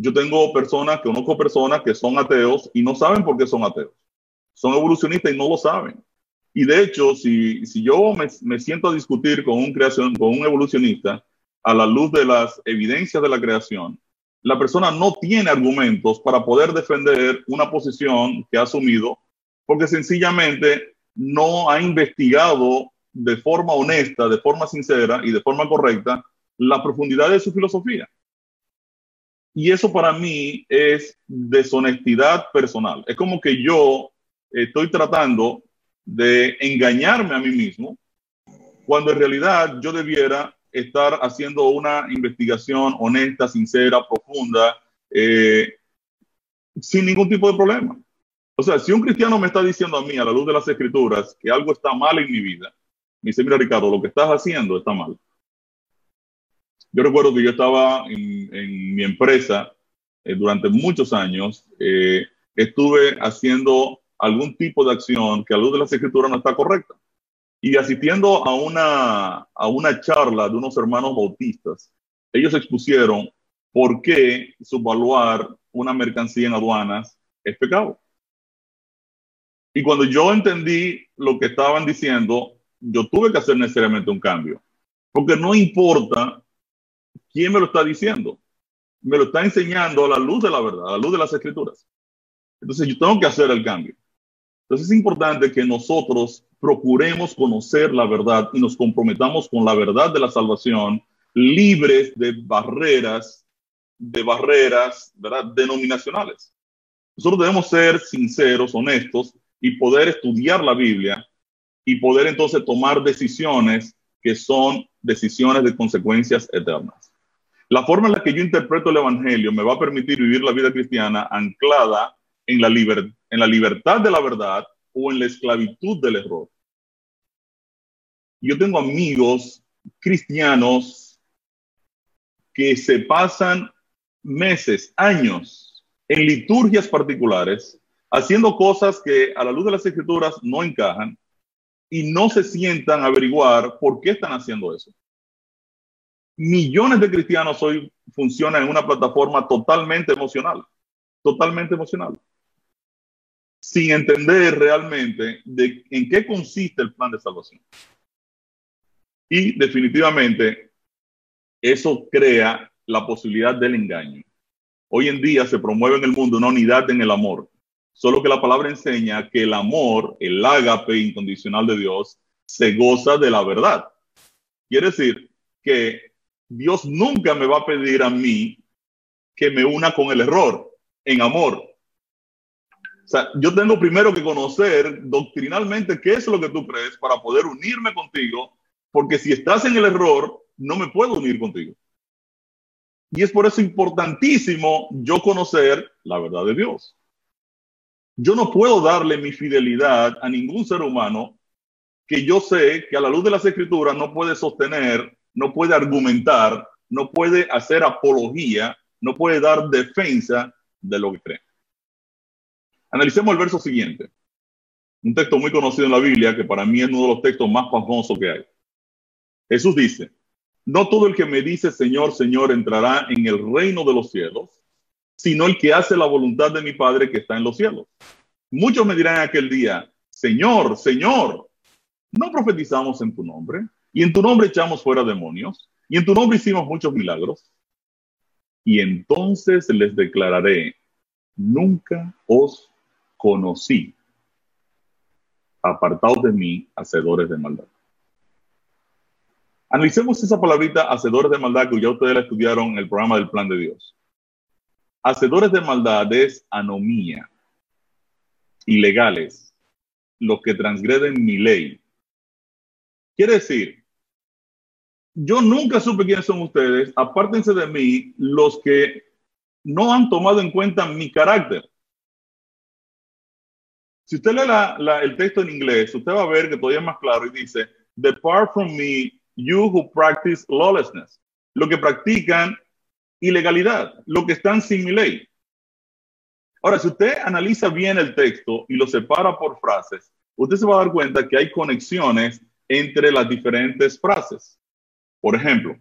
Yo tengo personas, conozco personas que son ateos y no saben por qué son ateos. Son evolucionistas y no lo saben. Y de hecho, si, si yo me, me, siento a discutir con un, creación, con un evolucionista a la luz de las evidencias de la creación, la persona no tiene argumentos para poder defender una posición que ha asumido porque sencillamente no ha investigado de forma honesta, de forma sincera y de forma correcta la profundidad de su filosofía. Y eso para mí es deshonestidad personal. Es como que yo estoy tratando de engañarme a mí mismo cuando en realidad yo debiera estar haciendo una investigación honesta, sincera, profunda, eh, sin ningún tipo de problema. O sea, si un cristiano me está diciendo a mí, a la luz de las escrituras, que algo está mal en mi vida, me dice, mira Ricardo, lo que estás haciendo está mal. Yo recuerdo que yo estaba en, mi empresa eh, durante muchos años, eh, estuve haciendo algún tipo de acción que a luz de las escrituras no está correcta. Y asistiendo a una, a una charla de unos hermanos bautistas, ellos expusieron por qué subvaluar una mercancía en aduanas es pecado. Y cuando yo entendí lo que estaban diciendo, yo tuve que hacer necesariamente un cambio. Porque no importa quién me lo está diciendo, me lo está enseñando a la luz de la verdad, a la luz de las escrituras. Entonces yo tengo que hacer el cambio. Entonces es importante que nosotros procuremos conocer la verdad y nos comprometamos con la verdad de la salvación, libres de barreras, de barreras, ¿verdad? Denominacionales. Nosotros debemos ser sinceros, honestos y poder estudiar la Biblia y poder entonces tomar decisiones que son decisiones de consecuencias eternas. La forma en la que yo interpreto el Evangelio me va a permitir vivir la vida cristiana anclada en la, libertad de la verdad o en la esclavitud del error. Yo tengo amigos cristianos que se pasan meses, años en liturgias particulares haciendo cosas que a la luz de las escrituras no encajan y no se sientan a averiguar por qué están haciendo eso. Millones de cristianos hoy funcionan en una plataforma totalmente emocional, totalmente emocional, sin entender realmente en qué consiste el plan de salvación. Y definitivamente eso crea la posibilidad del engaño. Hoy en día se promueve en el mundo una unidad en el amor, Solo que la palabra enseña que el amor, el ágape incondicional de Dios, se goza de la verdad. Quiere decir que Dios nunca me va a pedir a mí que me una con el error en amor. O sea, yo tengo primero que conocer doctrinalmente qué es lo que tú crees para poder unirme contigo, porque si estás en el error, no me puedo unir contigo. Y es por eso importantísimo yo conocer la verdad de Dios. Yo no puedo darle mi fidelidad a ningún ser humano que yo sé que a la luz de las escrituras no puede sostener, no puede argumentar, no puede hacer apología, no puede dar defensa de lo que cree. Analicemos el verso siguiente. Un texto muy conocido en la Biblia que para mí es uno de los textos más famosos que hay. Jesús dice, no todo el que me dice Señor, Señor entrará en el reino de los cielos, sino el que hace la voluntad de mi Padre que está en los cielos. Muchos me dirán aquel día, Señor, Señor, no profetizamos en tu nombre, y en tu nombre echamos fuera demonios, y en tu nombre hicimos muchos milagros. Y entonces les declararé, nunca os conocí. Apartaos de mí, hacedores de maldad. Analicemos esa palabrita, hacedores de maldad, que ya ustedes estudiaron en el programa del plan de Dios. Hacedores de maldad es anomía, ilegales, los que transgreden mi ley. Quiere decir, yo nunca supe quiénes son ustedes, apártense de mí los que no han tomado en cuenta mi carácter. Si usted lee el texto en inglés, usted va a ver que todavía es más claro y dice, Depart from me, you who practice lawlessness. Lo que practican ilegalidad, lo que están sin mi ley. Ahora, si usted analiza bien el texto y lo separa por frases, usted se va a dar cuenta que hay conexiones entre las diferentes frases. Por ejemplo,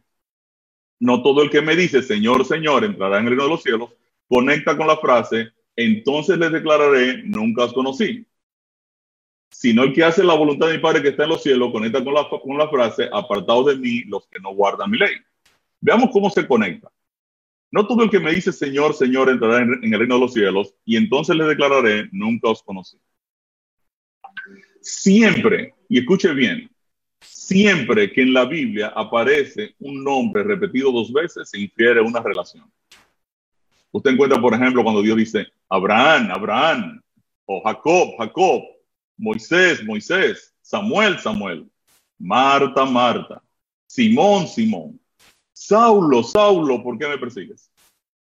no todo el que me dice Señor, Señor entrará en el reino de los cielos, conecta con la frase, entonces les declararé, nunca os conocí. Sino el que hace la voluntad de mi Padre que está en los cielos, conecta con la, con la frase, apartados de mí los que no guardan mi ley. Veamos cómo se conecta. No todo el que me dice Señor, Señor entrará en, en el reino de los cielos, y entonces les declararé, nunca os conocí. Siempre, y escuche bien, siempre que en la Biblia aparece un nombre repetido dos veces, se infiere una relación. Usted encuentra, por ejemplo, cuando Dios dice Abraham, Abraham, o Jacob, Jacob, Moisés, Moisés, Samuel, Samuel, Marta, Marta, Simón, Simón, Saulo, Saulo, ¿por qué me persigues?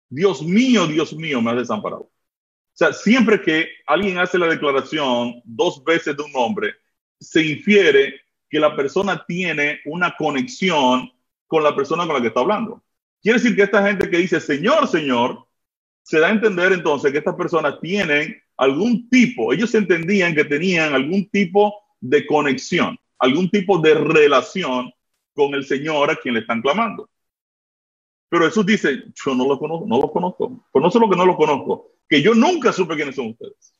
Dios mío, Dios mío, me has desamparado. O sea, siempre que alguien hace la declaración dos veces de un nombre, se infiere que la persona tiene una conexión con la persona con la que está hablando. Quiere decir que esta gente que dice Señor, Señor, se da a entender entonces que estas personas tienen algún tipo, ellos entendían que tenían algún tipo de conexión, algún tipo de relación con el Señor a quien le están clamando. Pero Jesús dice, yo no lo conozco, no lo conozco. Pero no solo que no lo conozco, que yo nunca supe quiénes son ustedes.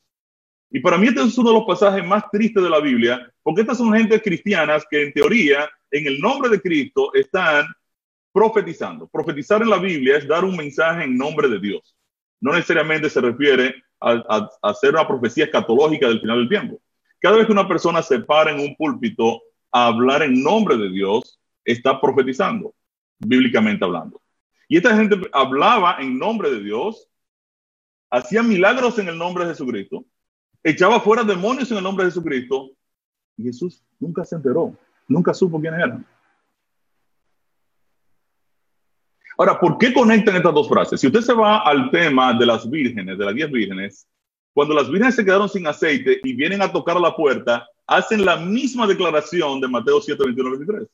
Y para mí este es uno de los pasajes más tristes de la Biblia, porque estas son gente cristianas que en teoría, en el nombre de Cristo, están profetizando. Profetizar en la Biblia es dar un mensaje en nombre de Dios. No necesariamente se refiere a, hacer una profecía escatológica del final del tiempo. Cada vez que una persona se para en un púlpito a hablar en nombre de Dios, está profetizando, bíblicamente hablando. Y esta gente hablaba en nombre de Dios, hacía milagros en el nombre de Jesucristo, echaba fuera demonios en el nombre de Jesucristo, y Jesús nunca se enteró, nunca supo quiénes eran. Ahora, ¿por qué conectan estas dos frases? Si usted se va al tema de las vírgenes, de las diez vírgenes, cuando las vírgenes se quedaron sin aceite y vienen a tocar la puerta, hacen la misma declaración de Mateo 7, 21, 23.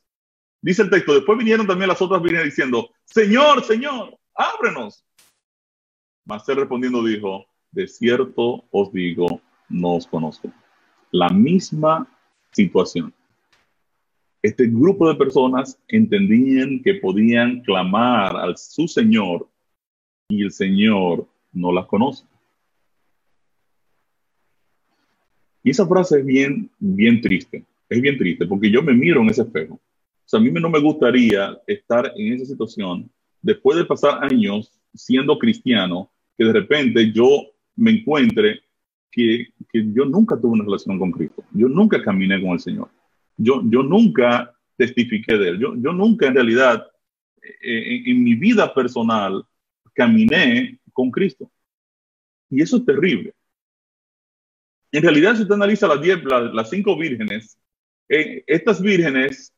Dice el texto, después vinieron también las otras vírgenes diciendo, Señor, Señor, ábrenos. Mas él respondiendo dijo, de cierto os digo, no os conozco. La misma situación. Este grupo de personas entendían que podían clamar al su Señor y el Señor no las conoce. Y esa frase es bien, bien triste. Es bien triste porque yo me miro en ese espejo sea, a mí no me gustaría estar en esa situación después de pasar años siendo cristiano, que de repente yo me encuentre que, que, yo nunca tuve una relación con Cristo, yo nunca caminé con el Señor, yo, yo nunca testifiqué de Él, yo, yo nunca en realidad eh, en, en, mi vida personal caminé con Cristo. Y eso es terrible. En realidad, si usted analiza las, diez, las, las cinco vírgenes, eh, estas vírgenes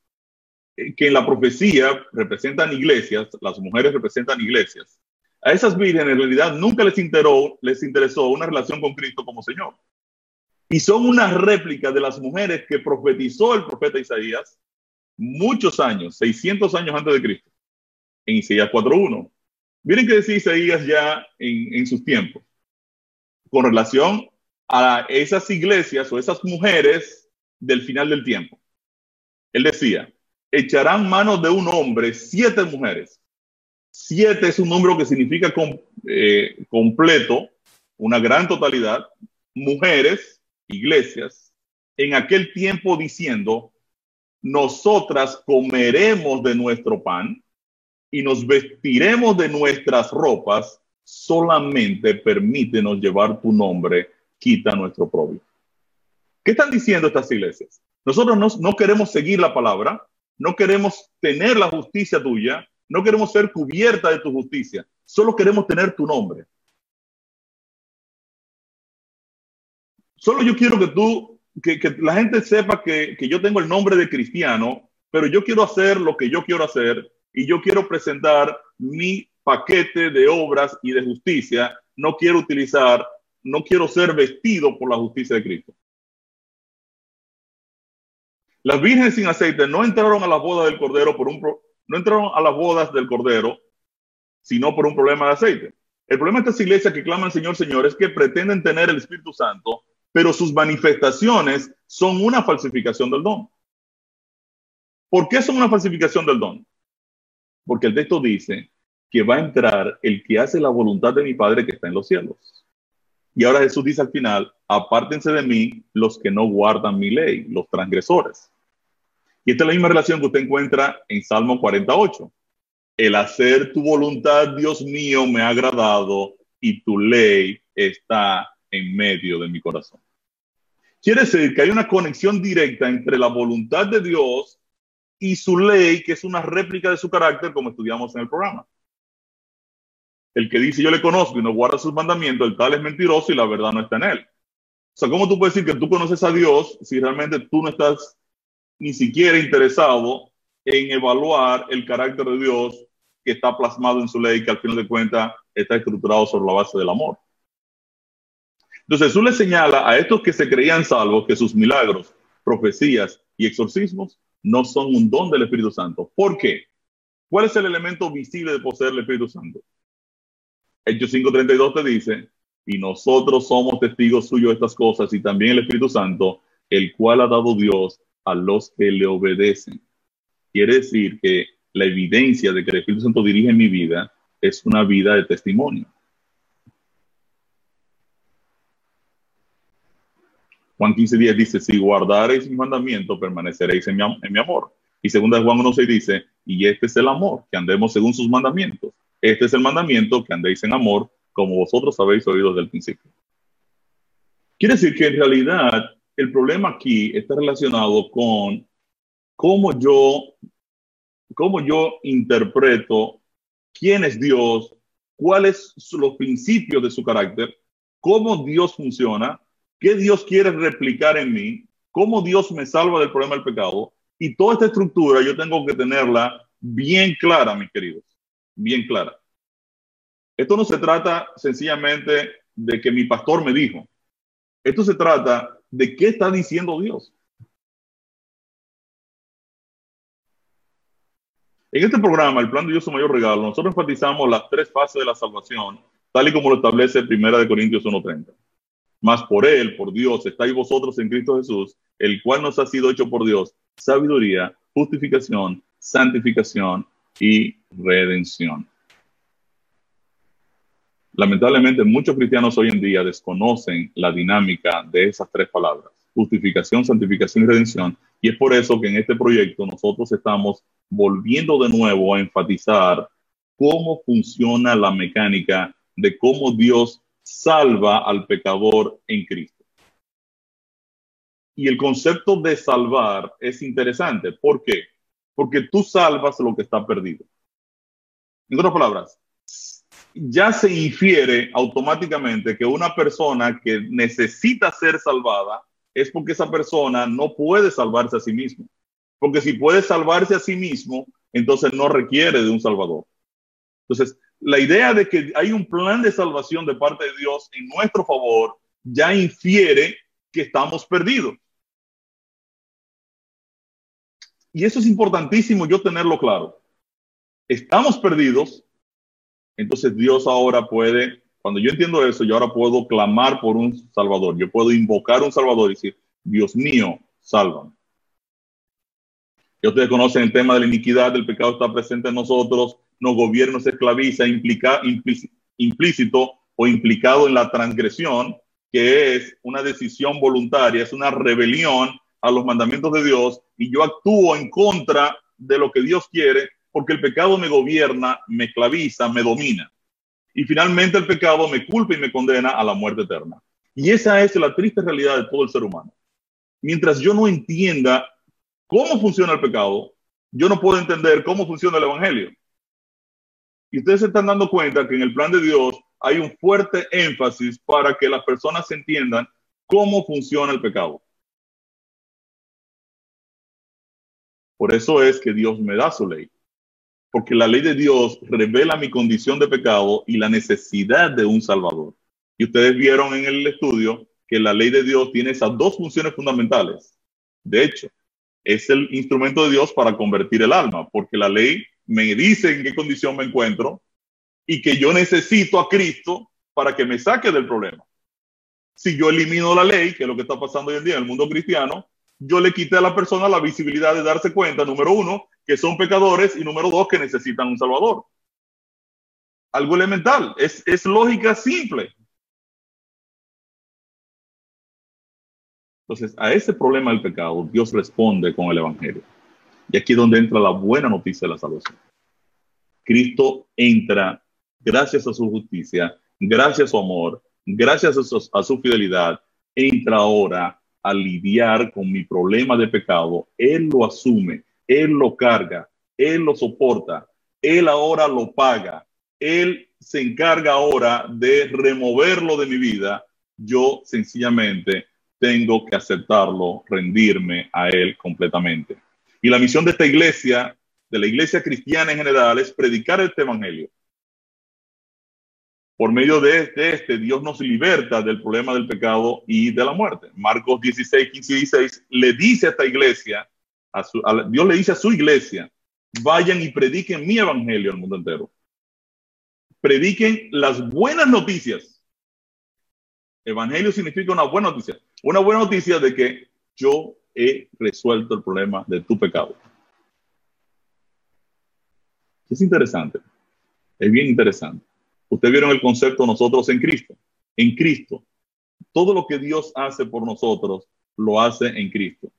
eh, que en la profecía representan iglesias, las mujeres representan iglesias. A esas vírgenes en realidad nunca les, interesó, una relación con Cristo como Señor. Y son una réplica de las mujeres que profetizó el profeta Isaías muchos años, 600 años antes de Cristo, en Isaías 4.1. Miren qué decía Isaías ya en, en sus tiempos, con relación a esas iglesias o esas mujeres del final del tiempo. Él decía, echarán manos de un hombre siete mujeres. Siete es un número que significa eh, completo, una gran totalidad, mujeres, iglesias, en aquel tiempo diciendo, nosotras comeremos de nuestro pan y nos vestiremos de nuestras ropas, solamente permítenos llevar tu nombre, quita nuestro propio. ¿Qué están diciendo estas iglesias? Nosotros no, no queremos seguir la palabra, no queremos tener la justicia tuya, no queremos ser cubierta de tu justicia, solo queremos tener tu nombre. Solo yo quiero que tú, que, la gente sepa que, que yo tengo el nombre de cristiano, pero yo quiero hacer lo que yo quiero hacer y yo quiero presentar mi paquete de obras y de justicia. No quiero utilizar, no quiero ser vestido por la justicia de Cristo. Las vírgenes sin aceite no entraron a la boda del cordero por un no entraron a las bodas del cordero, sino por un problema de aceite. El problema de estas iglesias que claman Señor, Señor es que pretenden tener el Espíritu Santo, pero sus manifestaciones son una falsificación del don. ¿Por qué son una falsificación del don? Porque el texto dice que va a entrar el que hace la voluntad de mi Padre que está en los cielos. Y ahora Jesús dice al final, apártense de mí los que no guardan mi ley, los transgresores. Y esta es la misma relación que usted encuentra en Salmo 48. El hacer tu voluntad, Dios mío, me ha agradado y tu ley está en medio de mi corazón. Quiere decir que hay una conexión directa entre la voluntad de Dios y su ley, que es una réplica de su carácter, como estudiamos en el programa. El que dice yo le conozco y no guarda sus mandamientos, el tal es mentiroso y la verdad no está en él. O sea, ¿cómo tú puedes decir que tú conoces a Dios si realmente tú no estás ni siquiera interesado en evaluar el carácter de Dios que está plasmado en su ley, que al final de cuentas está estructurado sobre la base del amor? Entonces Jesús le señala a estos que se creían salvos que sus milagros, profecías y exorcismos no son un don del Espíritu Santo. ¿Por qué? ¿Cuál es el elemento visible de poseer el Espíritu Santo? Hechos 5.32 te dice, y nosotros somos testigos suyos de estas cosas y también el Espíritu Santo, el cual ha dado Dios a los que le obedecen. Quiere decir que la evidencia de que el Espíritu Santo dirige mi vida es una vida de testimonio. Juan 15 días dice, si guardareis mi mandamiento, permaneceréis en mi, en mi amor. Y segunda Juan 1.6 dice, y este es el amor, que andemos según sus mandamientos. Este es el mandamiento, que andéis en amor, como vosotros habéis oído desde el principio. Quiere decir que en realidad el problema aquí está relacionado con cómo yo, cómo yo interpreto quién es Dios, cuáles son los principios de su carácter, cómo Dios funciona qué Dios quiere replicar en mí, cómo Dios me salva del problema del pecado. Y toda esta estructura yo tengo que tenerla bien clara, mis queridos, bien clara. Esto no se trata sencillamente de que mi pastor me dijo. Esto se trata de qué está diciendo Dios. En este programa, el plan de Dios su mayor regalo, nosotros enfatizamos las tres fases de la salvación, tal y como lo establece Primera de Corintios 1.30. Más por Él, por Dios, estáis vosotros en Cristo Jesús, el cual nos ha sido hecho por Dios sabiduría, justificación, santificación y redención. Lamentablemente, muchos cristianos hoy en día desconocen la dinámica de esas tres palabras, justificación, santificación y redención, y es por eso que en este proyecto nosotros estamos volviendo de nuevo a enfatizar cómo funciona la mecánica de cómo Dios salva al pecador en Cristo. Y el concepto de salvar es interesante. ¿Por qué? Porque tú salvas lo que está perdido. En otras palabras, ya se infiere automáticamente que una persona que necesita ser salvada es porque esa persona no puede salvarse a sí mismo. Porque si puede salvarse a sí mismo, entonces no requiere de un salvador. Entonces, la idea de que hay un plan de salvación de parte de Dios en nuestro favor ya infiere que estamos perdidos. Y eso es importantísimo yo tenerlo claro. Estamos perdidos, entonces Dios ahora puede, cuando yo entiendo eso, yo ahora puedo clamar por un Salvador, yo puedo invocar un Salvador y decir, Dios mío, sálvame. Ya ustedes conocen el tema de la iniquidad, del pecado está presente en nosotros, no gobierno se esclaviza implica, implícito o implicado en la transgresión, que es una decisión voluntaria, es una rebelión a los mandamientos de Dios y yo actúo en contra de lo que Dios quiere porque el pecado me gobierna, me esclaviza, me domina. Y finalmente el pecado me culpa y me condena a la muerte eterna. Y esa es la triste realidad de todo el ser humano. Mientras yo no entienda cómo funciona el pecado, yo no puedo entender cómo funciona el Evangelio. Y ustedes se están dando cuenta que en el plan de Dios hay un fuerte énfasis para que las personas entiendan cómo funciona el pecado. Por eso es que Dios me da su ley. Porque la ley de Dios revela mi condición de pecado y la necesidad de un Salvador. Y ustedes vieron en el estudio que la ley de Dios tiene esas dos funciones fundamentales. De hecho, es el instrumento de Dios para convertir el alma, porque la ley me dice en qué condición me encuentro y que yo necesito a Cristo para que me saque del problema. Si yo elimino la ley, que es lo que está pasando hoy en día en el mundo cristiano, yo le quité a la persona la visibilidad de darse cuenta, número uno, que son pecadores y número dos, que necesitan un Salvador. algo elemental, es, es lógica simple. Entonces, a ese problema del pecado, Dios responde con el Evangelio. Y aquí es donde entra la buena noticia de la salvación. Cristo entra gracias a su justicia, gracias a su amor, gracias a su, a su fidelidad, entra ahora a lidiar con mi problema de pecado. Él lo asume, Él lo carga, Él lo soporta, Él ahora lo paga, Él se encarga ahora de removerlo de mi vida. Yo sencillamente tengo que aceptarlo, rendirme a Él completamente. Y la misión de esta iglesia, de la iglesia cristiana en general, es predicar este evangelio. Por medio de este, Dios nos liberta del problema del pecado y de la muerte. Marcos 16, 15 y 16 le dice a esta iglesia, Dios le dice a su iglesia, vayan y prediquen mi evangelio al mundo entero. Prediquen las buenas noticias. Evangelio significa una buena noticia. Una buena noticia de que yo he resuelto el problema de tu pecado. Es interesante. Es bien interesante. Ustedes vieron el concepto nosotros en Cristo. En Cristo. Todo lo que Dios hace por nosotros, lo hace en Cristo.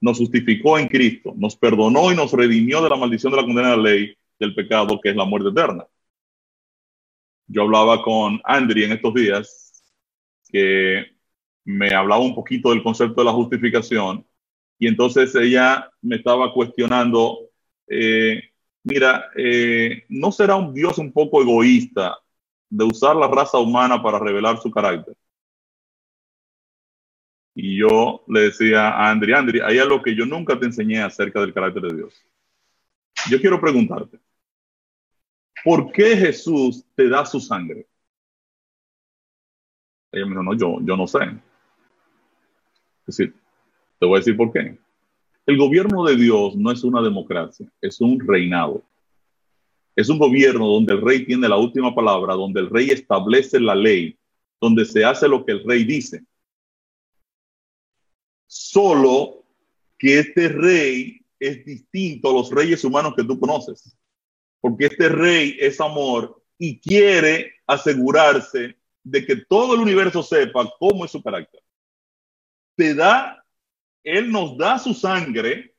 Nos justificó en Cristo, nos perdonó y nos redimió de la maldición de la condena de la ley del pecado, que es la muerte eterna. Yo hablaba con Andri en estos días, que me hablaba un poquito del concepto de la justificación y entonces ella me estaba cuestionando, eh, mira, eh, ¿no será un Dios un poco egoísta de usar la raza humana para revelar su carácter? Y yo le decía a Andri, Andri, hay algo que yo nunca te enseñé acerca del carácter de Dios. Yo quiero preguntarte, ¿por qué Jesús te da su sangre? Ella me dijo, no, yo, yo no sé. Es decir, te voy a decir por qué. El gobierno de Dios no es una democracia, es un reinado. Es un gobierno donde el rey tiene la última palabra, donde el rey establece la ley, donde se hace lo que el rey dice. Solo que este rey es distinto a los reyes humanos que tú conoces, porque este rey es amor y quiere asegurarse de que todo el universo sepa cómo es su carácter te da, Él nos da su sangre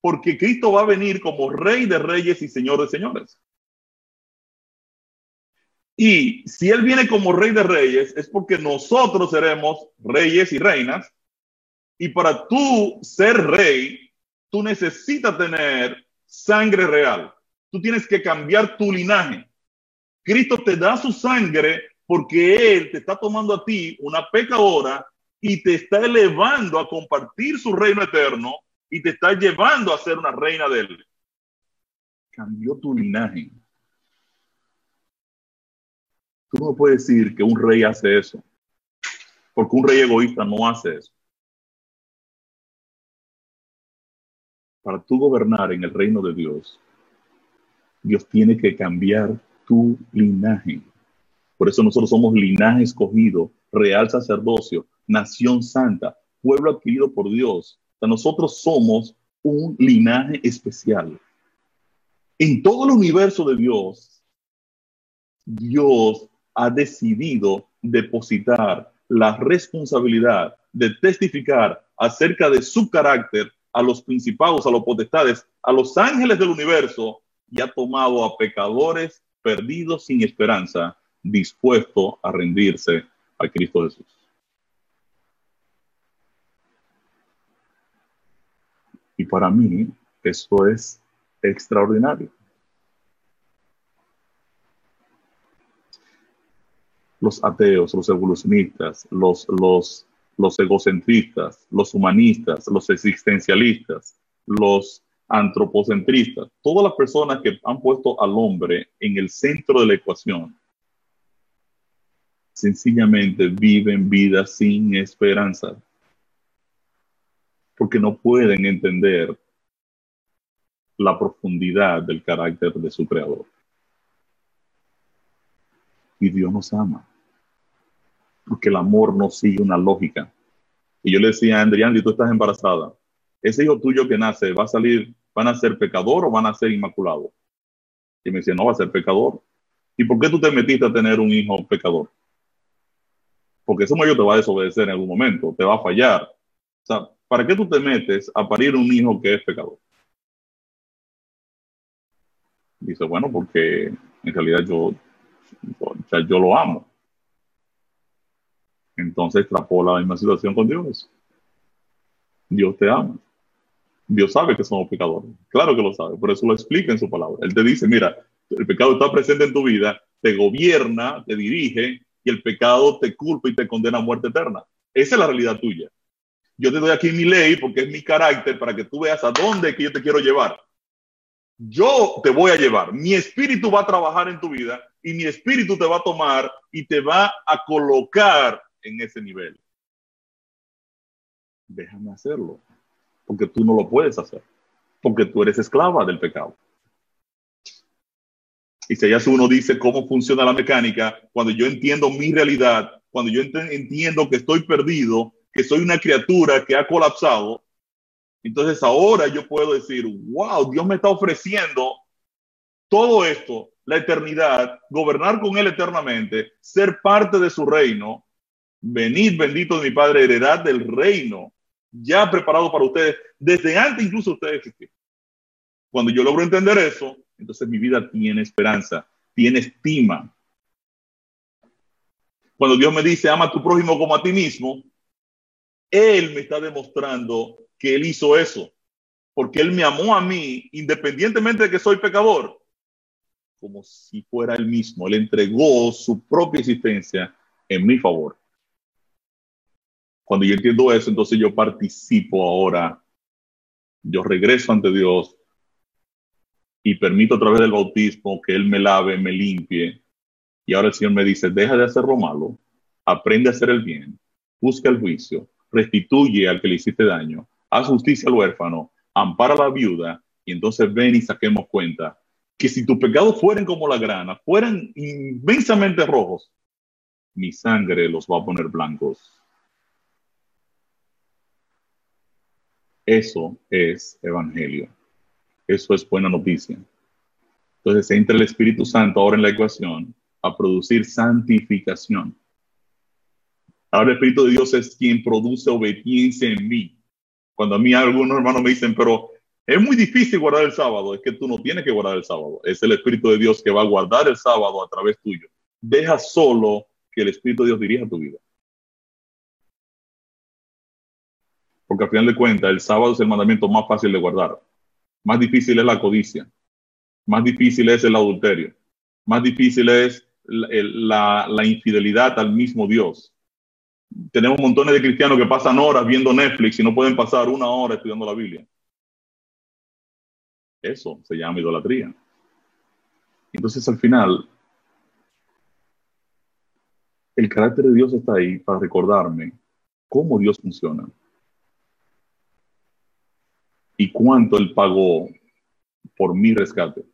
porque Cristo va a venir como Rey de Reyes y Señor de Señores. Y si Él viene como Rey de Reyes, es porque nosotros seremos reyes y reinas. Y para tú ser rey, tú necesitas tener sangre real. Tú tienes que cambiar tu linaje. Cristo te da su sangre porque Él te está tomando a ti, una pecadora, y te está elevando a compartir su reino eterno y te está llevando a ser una reina de él. Cambió tu linaje. Tú no puedes decir que un rey hace eso, porque un rey egoísta no hace eso. Para tú gobernar en el reino de Dios, Dios tiene que cambiar tu linaje. Por eso nosotros somos linaje escogido, real sacerdocio, nación santa, pueblo adquirido por Dios. O sea, nosotros somos un linaje especial. En todo el universo de Dios, Dios ha decidido depositar la responsabilidad de testificar acerca de su carácter a los principados, a los potestades, a los ángeles del universo y ha tomado a pecadores perdidos sin esperanza, dispuesto a rendirse a Cristo Jesús. Y para mí eso es extraordinario. Los ateos, los evolucionistas, los, los, los egocentristas, los humanistas, los existencialistas, los antropocentristas, todas las personas que han puesto al hombre en el centro de la ecuación, sencillamente viven vidas sin esperanza porque no pueden entender la profundidad del carácter de su creador. Y Dios nos ama, porque el amor no sigue una lógica. Y yo le decía a Andrián, tú estás embarazada, ese hijo tuyo que nace va a salir, van a ser pecador o van a ser inmaculado. Y me decía, no, va a ser pecador. ¿Y por qué tú te metiste a tener un hijo pecador? Porque ese mayor te va a desobedecer en algún momento, te va a fallar. O sea, ¿para qué tú te metes a parir un hijo que es pecador? Dice, bueno, porque en realidad yo, yo lo amo. Entonces extrapola la misma situación con Dios. Dios te ama. Dios sabe que somos pecadores. Claro que lo sabe, por eso lo explica en su palabra. Él te dice, mira, el pecado está presente en tu vida, te gobierna, te dirige, y el pecado te culpa y te condena a muerte eterna. Esa es la realidad tuya. Yo te doy aquí mi ley porque es mi carácter para que tú veas a dónde que yo te quiero llevar. Yo te voy a llevar. Mi espíritu va a trabajar en tu vida y mi espíritu te va a tomar y te va a colocar en ese nivel. Déjame hacerlo porque tú no lo puedes hacer, porque tú eres esclava del pecado. Y si allá uno dice cómo funciona la mecánica, cuando yo entiendo mi realidad, cuando yo entiendo que estoy perdido, que soy una criatura que ha colapsado, entonces ahora yo puedo decir, wow, Dios me está ofreciendo todo esto, la eternidad, gobernar con Él eternamente, ser parte de su reino. Venid, bendito de mi Padre, heredad del reino ya preparado para ustedes desde antes incluso ustedes. Cuando yo logro entender eso, entonces mi vida tiene esperanza, tiene estima. Cuando Dios me dice, ama a tu prójimo como a ti mismo, Él me está demostrando que Él hizo eso, porque Él me amó a mí, independientemente de que soy pecador, como si fuera Él mismo. Él entregó su propia existencia en mi favor. Cuando yo entiendo eso, entonces yo participo ahora, yo regreso ante Dios y permito a través del bautismo que Él me lave, me limpie. Y ahora el Señor me dice, deja de hacer lo malo, aprende a hacer el bien, busca el juicio, restituye al que le hiciste daño, haz justicia al huérfano, ampara a la viuda, y entonces ven y saquemos cuenta que si tus pecados fueran como la grana, fueran inmensamente rojos, mi sangre los va a poner blancos Eso es evangelio. Eso es buena noticia. Entonces entra el Espíritu Santo ahora en la ecuación a producir santificación. Ahora el Espíritu de Dios es quien produce obediencia en mí. Cuando a mí algunos hermanos me dicen, pero es muy difícil guardar el sábado, es que tú no tienes que guardar el sábado. Es el Espíritu de Dios que va a guardar el sábado a través tuyo. Deja solo que el Espíritu de Dios dirija tu vida. porque al final de cuentas el sábado es el mandamiento más fácil de guardar. Más difícil es la codicia, más difícil es el adulterio, más difícil es la, la infidelidad al mismo Dios. Tenemos montones de cristianos que pasan horas viendo Netflix y no pueden pasar una hora estudiando la Biblia. Eso se llama idolatría. Entonces al final, el carácter de Dios está ahí para recordarme cómo Dios funciona y cuánto Él pagó por mi rescate.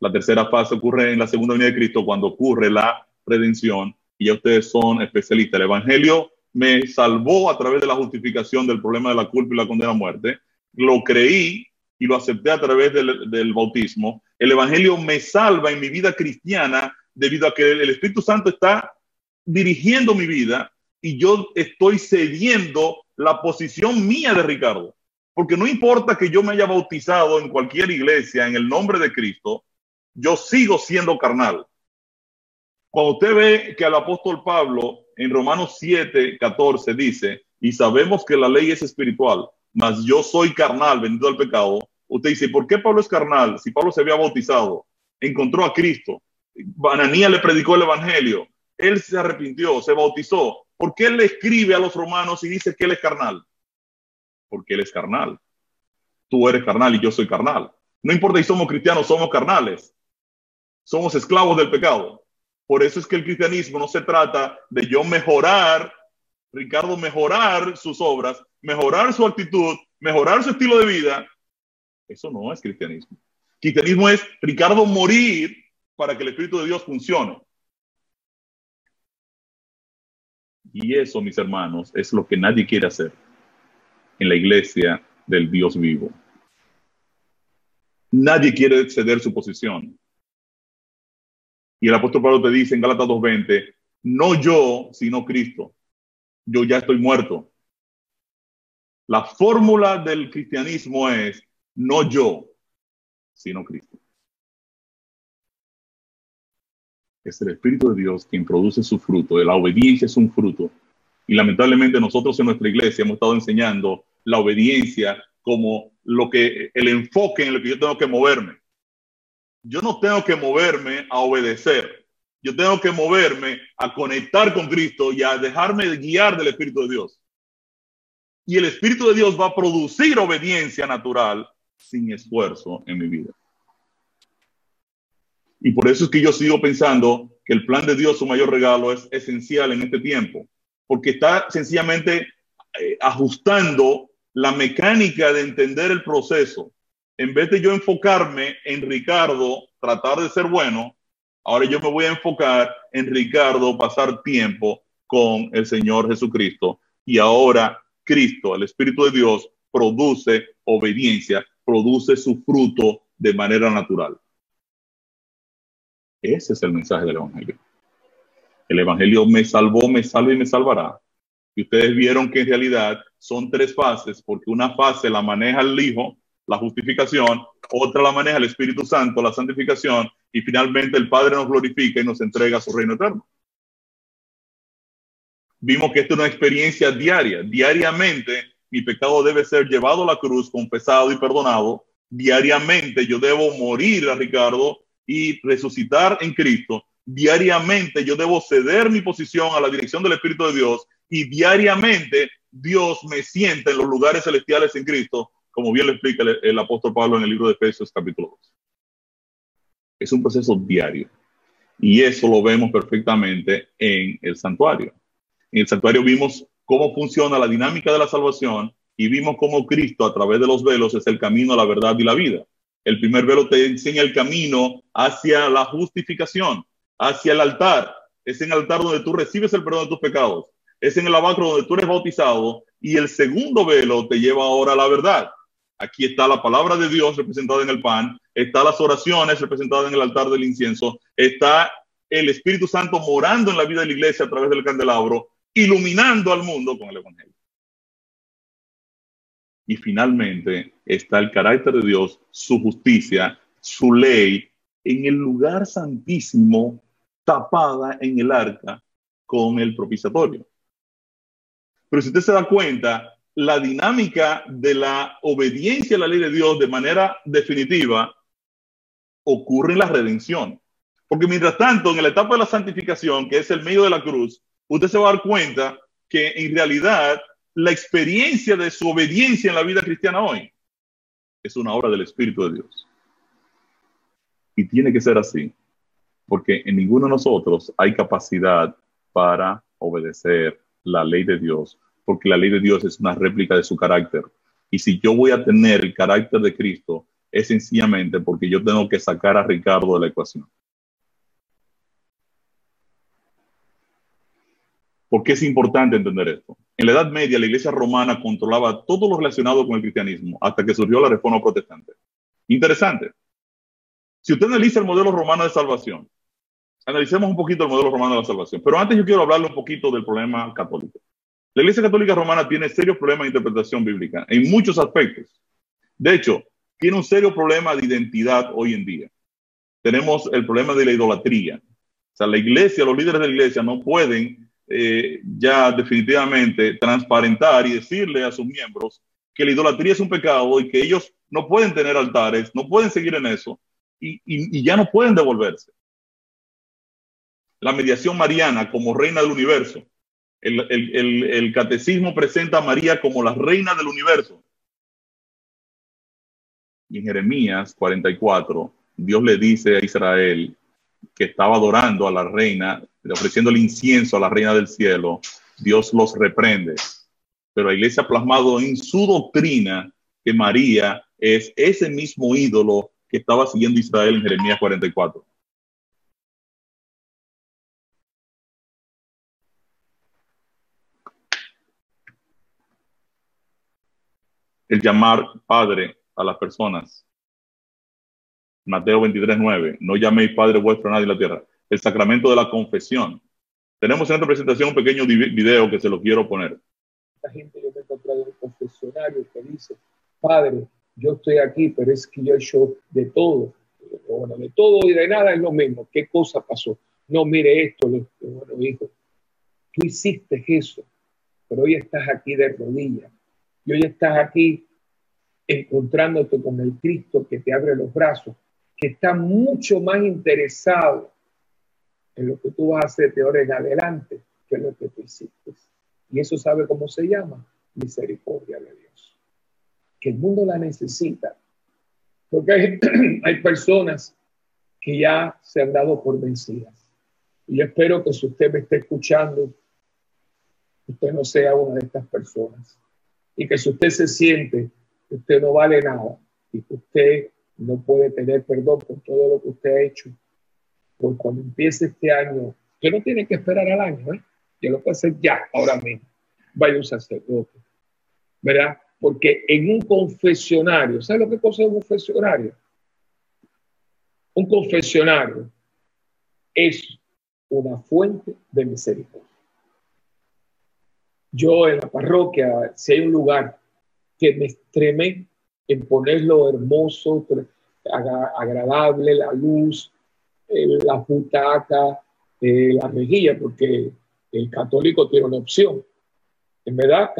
La tercera fase ocurre en la segunda venida de Cristo cuando ocurre la redención y ya ustedes son especialistas. El Evangelio me salvó a través de la justificación del problema de la culpa y la condena a muerte. Lo creí y lo acepté a través del, del, bautismo. El Evangelio me salva en mi vida cristiana debido a que el Espíritu Santo está dirigiendo mi vida y yo estoy cediendo la posición mía de Ricardo. Porque no importa que yo me haya bautizado en cualquier iglesia en el nombre de Cristo, yo sigo siendo carnal. Cuando usted ve que el apóstol Pablo en Romanos 7, 14 dice, y sabemos que la ley es espiritual, mas yo soy carnal, vendido al pecado, usted dice, ¿por qué Pablo es carnal? Si Pablo se había bautizado, encontró a Cristo, Ananías le predicó el evangelio, él se arrepintió, se bautizó, ¿por qué él le escribe a los romanos y dice que él es carnal? porque Él es carnal. Tú eres carnal y yo soy carnal. No importa si somos cristianos, somos carnales. Somos esclavos del pecado. Por eso es que el cristianismo no se trata de yo mejorar, Ricardo, mejorar sus obras, mejorar su actitud, mejorar su estilo de vida. Eso no es cristianismo. Cristianismo es Ricardo morir para que el Espíritu de Dios funcione. Y eso, mis hermanos, es lo que nadie quiere hacer en la iglesia del Dios vivo. Nadie quiere ceder su posición. Y el apóstol Pablo te dice en Gálatas 2.20, no yo, sino Cristo. Yo ya estoy muerto. La fórmula del cristianismo es no yo, sino Cristo. Es el Espíritu de Dios quien produce su fruto. La obediencia es un fruto. Y lamentablemente nosotros en nuestra iglesia hemos estado enseñando la obediencia como lo que el enfoque en el que yo tengo que moverme. Yo no tengo que moverme a obedecer. Yo tengo que moverme a conectar con Cristo y a dejarme guiar del Espíritu de Dios. Y el Espíritu de Dios va a producir obediencia natural sin esfuerzo en mi vida. Y por eso es que yo sigo pensando que el plan de Dios, su mayor regalo, es esencial en este tiempo, porque está sencillamente eh, ajustando la mecánica de entender el proceso. En vez de yo enfocarme en Ricardo, tratar de ser bueno, ahora yo me voy a enfocar en Ricardo, pasar tiempo con el Señor Jesucristo. Y ahora Cristo, el Espíritu de Dios, produce obediencia, produce su fruto de manera natural. Ese es el mensaje del Evangelio. El Evangelio me salvó, me salva y me salvará. Y ustedes vieron que en realidad son tres fases, porque una fase la maneja el Hijo, la justificación, otra la maneja el Espíritu Santo, la santificación, y finalmente el Padre nos glorifica y nos entrega su reino eterno. Vimos que esto es una experiencia diaria. Diariamente mi pecado debe ser llevado a la cruz, confesado y perdonado. Diariamente yo debo morir a Ricardo y resucitar en Cristo, diariamente yo debo ceder mi posición a la dirección del Espíritu de Dios y diariamente Dios me sienta en los lugares celestiales en Cristo, como bien lo explica el, apóstol Pablo en el libro de Efesios capítulo 2. Es un proceso diario y eso lo vemos perfectamente en el santuario. En el santuario vimos cómo funciona la dinámica de la salvación y vimos cómo Cristo a través de los velos es el camino, la verdad y la vida. El primer velo te enseña el camino hacia la justificación, hacia el altar. Es en el altar donde tú recibes el perdón de tus pecados. Es en el lavacro donde tú eres bautizado. Y el segundo velo te lleva ahora a la verdad. Aquí está la palabra de Dios representada en el pan, está las oraciones representadas en el altar del incienso, está el Espíritu Santo morando en la vida de la iglesia a través del candelabro, iluminando al mundo con el Evangelio. Y finalmente está el carácter de Dios, su justicia, su ley, en el lugar santísimo, tapada en el arca con el propiciatorio. Pero si usted se da cuenta, la dinámica de la obediencia a la ley de Dios de manera definitiva ocurre en la redención. Porque mientras tanto, en la etapa de la santificación, que es el medio de la cruz, usted se va a dar cuenta que en realidad la experiencia de su obediencia en la vida cristiana hoy es una obra del Espíritu de Dios. Y tiene que ser así, porque en ninguno de nosotros hay capacidad para obedecer la ley de Dios, porque la ley de Dios es una réplica de su carácter. Y si yo voy a tener el carácter de Cristo, es sencillamente porque yo tengo que sacar a Ricardo de la ecuación. ¿Por qué es importante entender esto? En la Edad Media, la Iglesia romana controlaba todo lo relacionado con el cristianismo hasta que surgió la Reforma Protestante. Interesante. Si usted analiza el modelo romano de salvación, analicemos un poquito el modelo romano de la salvación. Pero antes yo quiero hablarle un poquito del problema católico. La Iglesia Católica Romana tiene serios problemas de interpretación bíblica en muchos aspectos. De hecho, tiene un serio problema de identidad hoy en día. Tenemos el problema de la idolatría. O sea, la iglesia, los líderes de la iglesia no pueden eh, ya definitivamente transparentar y decirle a sus miembros que la idolatría es un pecado y que ellos no pueden tener altares, no pueden seguir en eso y, ya no pueden devolverse. La mediación mariana como reina del universo. El, catecismo presenta a María como la reina del universo. Y en Jeremías 44, Dios le dice a Israel que estaba adorando a la reina ofreciendo el incienso a la reina del cielo, Dios los reprende. Pero la iglesia ha plasmado en su doctrina que María es ese mismo ídolo que estaba siguiendo Israel en Jeremías 44. El llamar padre a las personas. Mateo 23, 9. No llaméis padre vuestro a nadie en la tierra el sacramento de la confesión. Tenemos en esta presentación un pequeño video que se lo quiero poner. Esta gente yo me he encontrado en un confesionario que dice, Padre, yo estoy aquí, pero es que yo he hecho de todo. Bueno, de todo y de nada es lo mismo. ¿Qué cosa pasó? No, mire esto, bueno, hijo, tú hiciste eso, pero hoy estás aquí de rodillas. Y hoy estás aquí encontrándote con el Cristo que te abre los brazos, que está mucho más interesado en lo que tú vas a hacer de ahora en adelante que lo que tú hiciste. Y eso sabe cómo se llama, misericordia de Dios. Que el mundo la necesita. Porque hay, hay personas que ya se han dado por vencidas. Y yo espero que si usted me está escuchando, usted no sea una de estas personas. Y que si usted se siente usted no vale nada y que usted no puede tener perdón por todo lo que usted ha hecho, pues cuando empiece este año, usted no tiene que esperar al año, ¿eh? Yo lo puede hacer ya, ahora mismo. Vaya un sacerdote, ¿verdad? Porque en un confesionario, ¿sabe lo que cosa es un confesionario? Un confesionario es una fuente de misericordia. Yo en la parroquia, si hay un lugar que me estreme en ponerlo hermoso, agradable, la luz, la butaca, eh, la rejilla, porque el católico tiene una opción. En verdad,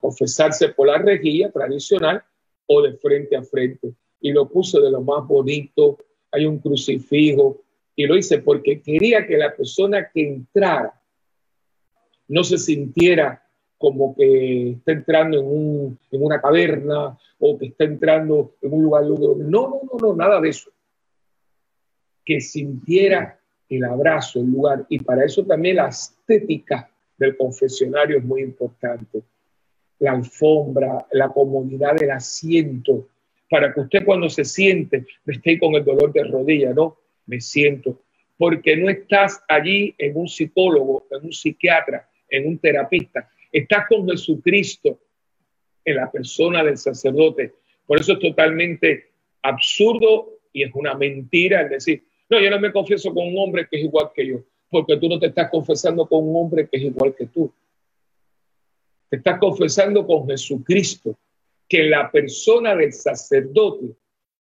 confesarse por la rejilla tradicional o de frente a frente. Y lo puse de lo más bonito. Hay un crucifijo. Y lo hice porque quería que la persona que entrara no se sintiera como que está entrando en, un, en una caverna o que está entrando en un lugar No, no, no, no, nada de eso. Que sintiera el abrazo, el lugar. Y para eso también la estética del confesionario es muy importante. La alfombra, la comodidad del asiento, para que usted cuando se siente no esté con el dolor de rodilla, no, me siento. Porque no estás allí en un psicólogo, en un psiquiatra, en un terapista, Estás con Jesucristo en la persona del sacerdote. Por eso es totalmente absurdo y es una mentira el decir, no, yo no me confieso con un hombre que es igual que yo, porque tú no te estás confesando con un hombre que es igual que tú. Te estás confesando con Jesucristo, que la persona del sacerdote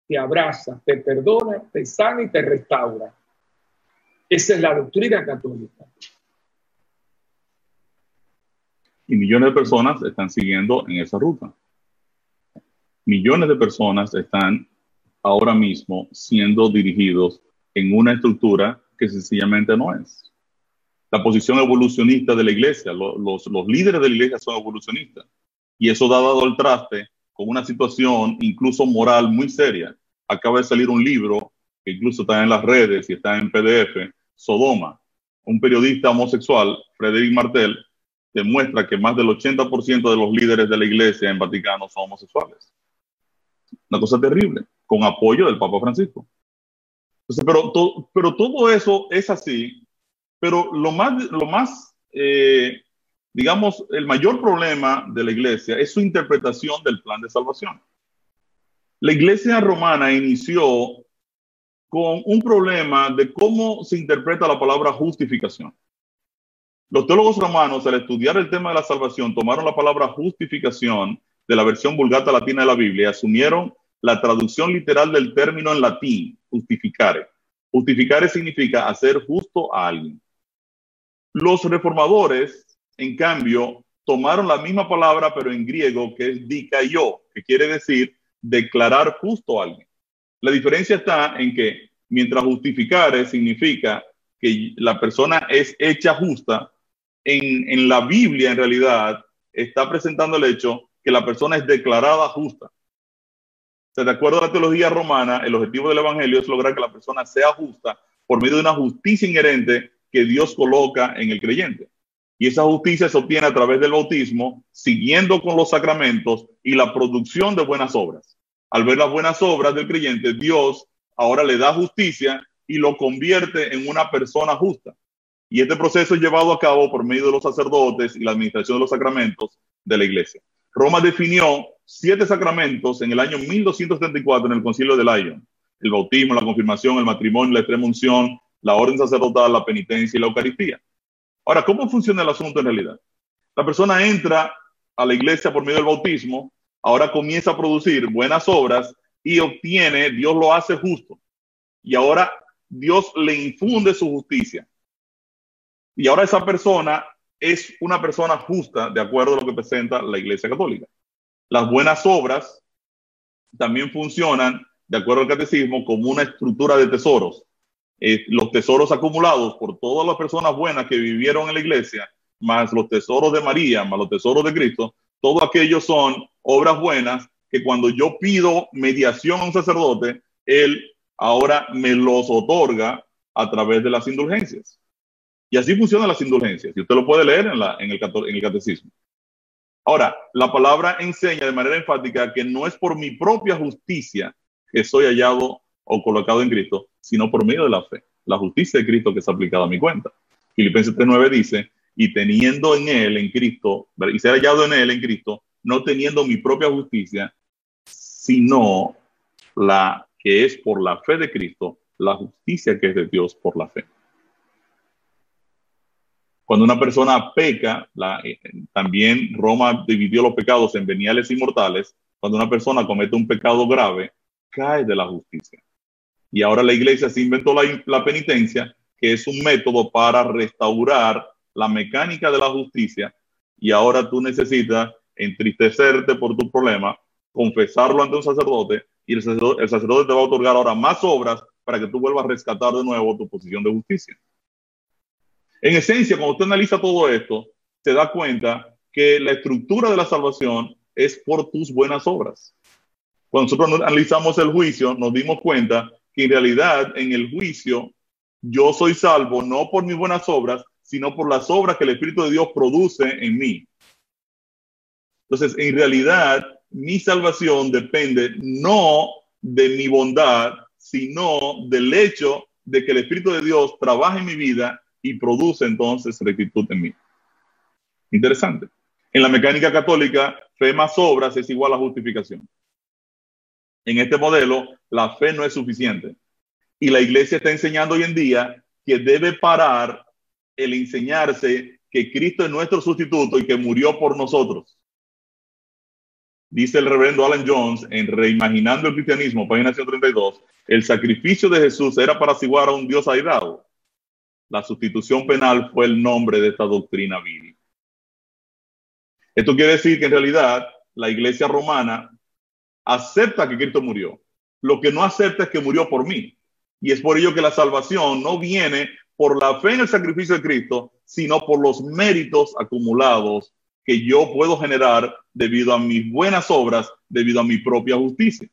te abraza, te perdona, te sana y te restaura. Esa es la doctrina católica y millones de personas están siguiendo en esa ruta. Millones de personas están ahora mismo siendo dirigidos en una estructura que sencillamente no es. La posición evolucionista de la iglesia, los, líderes de la iglesia son evolucionistas y eso ha dado el traste con una situación incluso moral muy seria. Acaba de salir un libro que incluso está en las redes y está en PDF, Sodoma. Un periodista homosexual, Frederic Martel, demuestra que más del 80% de los líderes de la iglesia en Vaticano son homosexuales. Una cosa terrible, con apoyo del Papa Francisco. pero, todo eso es así, pero lo más, lo más eh, digamos, el mayor problema de la iglesia es su interpretación del plan de salvación. La iglesia romana inició con un problema de cómo se interpreta la palabra justificación. Los teólogos romanos, al estudiar el tema de la salvación, tomaron la palabra justificación de la versión vulgata latina de la Biblia y asumieron la traducción literal del término en latín, justificare. Justificare significa hacer justo a alguien. Los reformadores, en cambio, tomaron la misma palabra, pero en griego, que es dikaio, que quiere decir declarar justo a alguien. La diferencia está en que mientras justificare significa que la persona es hecha justa, en, la Biblia en realidad está presentando el hecho que la persona es declarada justa. de acuerdo a la teología romana, el objetivo del Evangelio es lograr que la persona sea justa por medio de una justicia inherente que Dios coloca en el creyente. Y esa justicia se obtiene a través del bautismo, siguiendo con los sacramentos y la producción de buenas obras. Al ver las buenas obras del creyente, Dios ahora le da justicia y lo convierte en una persona justa. Y este proceso es llevado a cabo por medio de los sacerdotes y la administración de los sacramentos de la iglesia. Roma definió siete sacramentos en el año 1274 en el concilio de Lyon. El bautismo, la confirmación, el matrimonio, la extrema unción, la orden sacerdotal, la penitencia y la Eucaristía. Ahora, ¿cómo funciona el asunto en realidad? La persona entra a la iglesia por medio del bautismo, ahora comienza a producir buenas obras y obtiene, Dios lo hace justo. Y ahora Dios le infunde su justicia. Y ahora esa persona es una persona justa de acuerdo a lo que presenta la Iglesia Católica. Las buenas obras también funcionan, de acuerdo al catecismo, como una estructura de tesoros. Eh, los tesoros acumulados por todas las personas buenas que vivieron en la iglesia, más los tesoros de María, más los tesoros de Cristo, todo aquello son obras buenas que cuando yo pido mediación a un sacerdote, él ahora me los otorga a través de las indulgencias. Y así funcionan las indulgencias. Y usted lo puede leer en, el, en el catecismo. Ahora, la palabra enseña de manera enfática que no es por mi propia justicia que soy hallado o colocado en Cristo, sino por medio de la fe. La justicia de Cristo que es aplicada a mi cuenta. Filipenses 3.9 dice, y teniendo en él, en Cristo, y ser hallado en él, en Cristo, no teniendo mi propia justicia, sino la que es por la fe de Cristo, la justicia que es de Dios por la fe. Cuando una persona peca, eh, también Roma dividió los pecados en veniales y mortales. Cuando una persona comete un pecado grave, cae de la justicia. Y ahora la iglesia se inventó la, la penitencia, que es un método para restaurar la mecánica de la justicia. Y ahora tú necesitas entristecerte por tu problema, confesarlo ante un sacerdote y el sacerdote te va a otorgar ahora más obras para que tú vuelvas a rescatar de nuevo tu posición de justicia. En esencia, cuando usted analiza todo esto, se da cuenta que la estructura de la salvación es por tus buenas obras. Cuando nosotros analizamos el juicio, nos dimos cuenta que en realidad en el juicio yo soy salvo no por mis buenas obras, sino por las obras que el Espíritu de Dios produce en mí. Entonces, en realidad, mi salvación depende no de mi bondad, sino del hecho de que el Espíritu de Dios trabaja en mi vida y produce entonces rectitud en mí. Interesante. En la mecánica católica, fe más obras es igual a justificación. En este modelo, la fe no es suficiente. Y la iglesia está enseñando hoy en día que debe parar el enseñarse que Cristo es nuestro sustituto y que murió por nosotros. Dice el reverendo Alan Jones en Reimaginando el Cristianismo, página 132, el sacrificio de Jesús era para asiguar a un Dios airado la sustitución penal fue el nombre de esta doctrina bíblica. Esto quiere decir que en realidad la iglesia romana acepta que Cristo murió. Lo que no acepta es que murió por mí. Y es por ello que la salvación no viene por la fe en el sacrificio de Cristo, sino por los méritos acumulados que yo puedo generar debido a mis buenas obras, debido a mi propia justicia.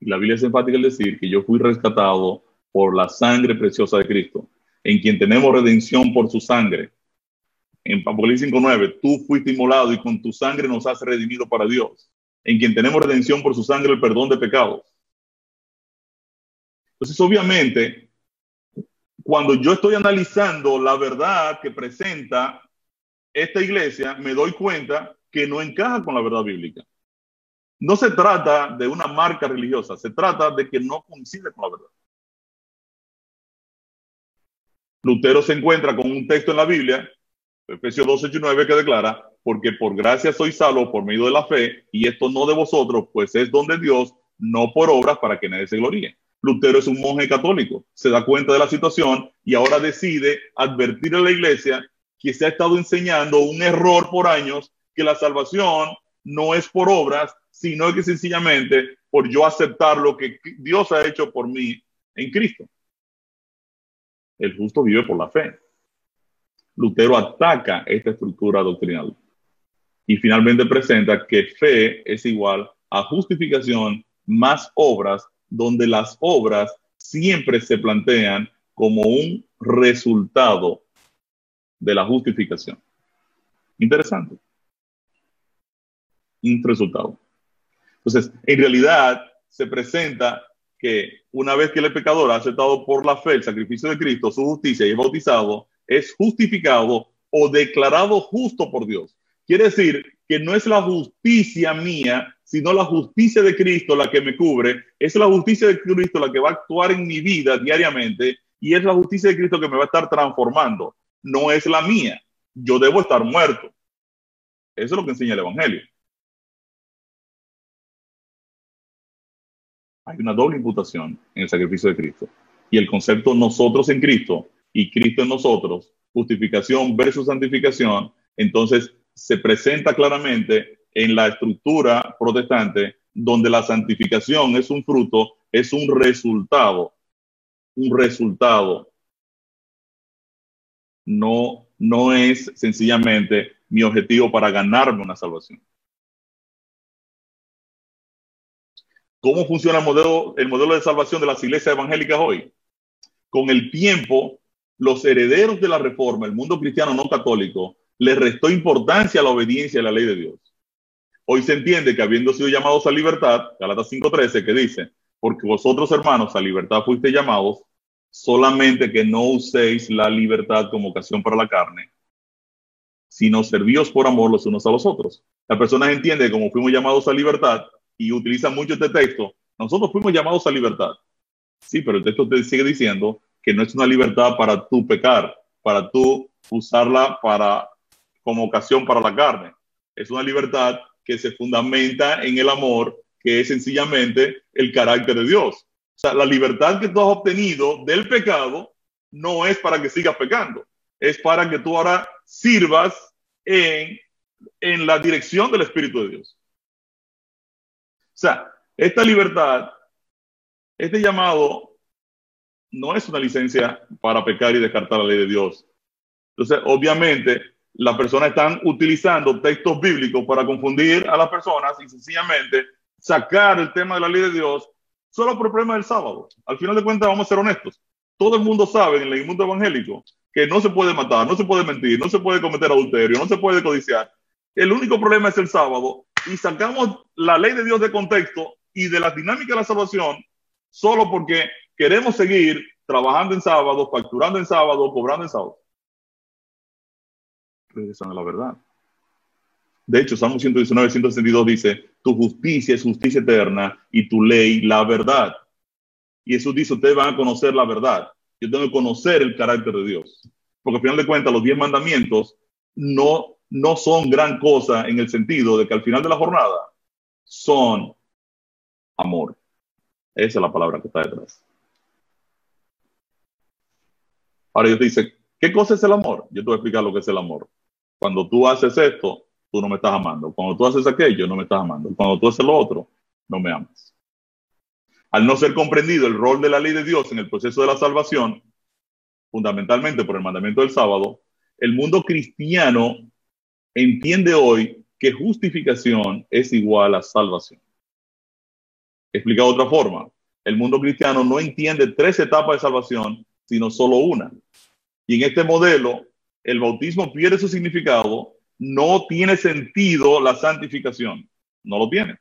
La Biblia es enfática al decir que yo fui rescatado por la sangre preciosa de Cristo, en quien tenemos redención por su sangre. En Apocalipsis 5.9, tú fuiste inmolado y con tu sangre nos has redimido para Dios, en quien tenemos redención por su sangre, el perdón de pecados. Entonces, obviamente, cuando yo estoy analizando la verdad que presenta esta iglesia, me doy cuenta que no encaja con la verdad bíblica. No se trata de una marca religiosa, se trata de que no coincide con la verdad. Lutero se encuentra con un texto en la Biblia, Efesios 12, 9, que declara, porque por gracia soy salvo por medio de la fe, y esto no de vosotros, pues es don de Dios, no por obras para que nadie se gloríe. Lutero es un monje católico, se da cuenta de la situación y ahora decide advertir a la iglesia que se ha estado enseñando un error por años, que la salvación no es por obras, sino que sencillamente por yo aceptar lo que Dios ha hecho por mí en Cristo. El justo vive por la fe. Lutero ataca esta estructura doctrinal y finalmente presenta que fe es igual a justificación más obras, donde las obras siempre se plantean como un resultado de la justificación. Interesante. Un resultado. Entonces, en realidad se presenta que una vez que el pecador ha aceptado por la fe el sacrificio de Cristo, su justicia y es bautizado, es justificado o declarado justo por Dios. Quiere decir que no es la justicia mía, sino la justicia de Cristo la que me cubre. Es la justicia de Cristo la que va a actuar en mi vida diariamente y es la justicia de Cristo que me va a estar transformando. No es la mía. Yo debo estar muerto. Eso es lo que enseña el Evangelio. Hay una doble imputación en el sacrificio de Cristo. Y el concepto nosotros en Cristo y Cristo en nosotros, justificación versus santificación, entonces se presenta claramente en la estructura protestante, donde la santificación es un fruto, es un resultado, un resultado. No, no es sencillamente mi objetivo para ganarme una salvación. ¿Cómo funciona el modelo, el modelo de salvación de las iglesias evangélicas hoy? Con el tiempo, los herederos de la reforma, el mundo cristiano no católico, le restó importancia a la obediencia a la ley de Dios. Hoy se entiende que habiendo sido llamados a libertad, Galatas 5.13, que dice, porque vosotros hermanos a libertad fuiste llamados, solamente que no uséis la libertad como ocasión para la carne, sino servíos por amor los unos a los otros. La persona entiende que como fuimos llamados a libertad y utiliza mucho este texto, nosotros fuimos llamados a libertad. Sí, pero el texto te sigue diciendo que no es una libertad para tú pecar, para tú usarla para como ocasión para la carne. Es una libertad que se fundamenta en el amor, que es sencillamente el carácter de Dios. O sea, la libertad que tú has obtenido del pecado no es para que sigas pecando, es para que tú ahora sirvas en, en la dirección del Espíritu de Dios. O sea, esta libertad, este llamado, no es una licencia para pecar y descartar la ley de Dios. Entonces, obviamente, las personas están utilizando textos bíblicos para confundir a las personas y sencillamente sacar el tema de la ley de Dios solo por el problema del sábado. Al final de cuentas, vamos a ser honestos. Todo el mundo sabe en el mundo evangélico que no se puede matar, no se puede mentir, no se puede cometer adulterio, no se puede codiciar. El único problema es el sábado y sacamos la ley de Dios de contexto y de la dinámica de la salvación solo porque queremos seguir trabajando en sábado, facturando en sábado, cobrando en sábado regresan a la verdad. De hecho, Salmo 119, 162 dice, tu justicia es justicia eterna y tu ley la verdad. Y Jesús dice, ustedes van a conocer la verdad. Yo tengo que conocer el carácter de Dios. Porque al final de cuentas, los diez mandamientos no, no son gran cosa en el sentido de que al final de la jornada son amor. Esa es la palabra que está detrás. Ahora yo te ¿qué cosa es el amor? Yo te voy a explicar lo que es el amor. Cuando tú haces esto, tú no me estás amando. Cuando tú haces aquello, no me estás amando. Cuando tú haces lo otro, no me amas. Al no ser comprendido el rol de la ley de Dios en el proceso de la salvación, fundamentalmente por el mandamiento del sábado, el mundo cristiano entiende hoy que justificación es igual a salvación. Explicado otra forma, el mundo cristiano no entiende tres etapas de salvación, sino solo una. Y en este modelo, el bautismo pierde su significado, no tiene sentido la santificación. No lo tiene.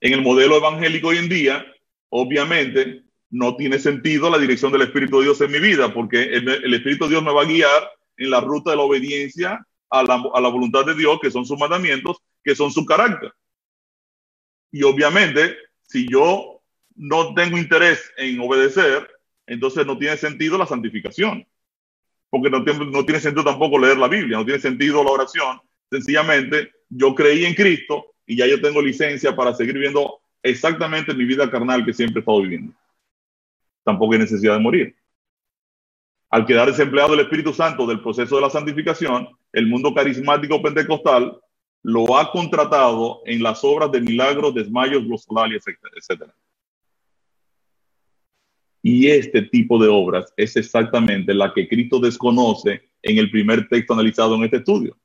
En el modelo evangélico hoy en día, obviamente, no tiene sentido la dirección del Espíritu de Dios en mi vida, porque el, Espíritu de Dios me va a guiar en la ruta de la obediencia a la, a la voluntad de Dios, que son sus mandamientos, que son su carácter. Y obviamente, si yo no tengo interés en obedecer, entonces no tiene sentido la santificación porque no tiene, no tiene sentido tampoco leer la Biblia, no tiene sentido la oración. Sencillamente, yo creí en Cristo y ya yo tengo licencia para seguir viviendo exactamente mi vida carnal que siempre he estado viviendo. Tampoco hay necesidad de morir. Al quedar desempleado el Espíritu Santo del proceso de la santificación, el mundo carismático pentecostal lo ha contratado en las obras de milagros, desmayos, glosolalias, etcétera. Y este tipo de obras es exactamente la que Cristo desconoce en el primer texto analizado en este estudio.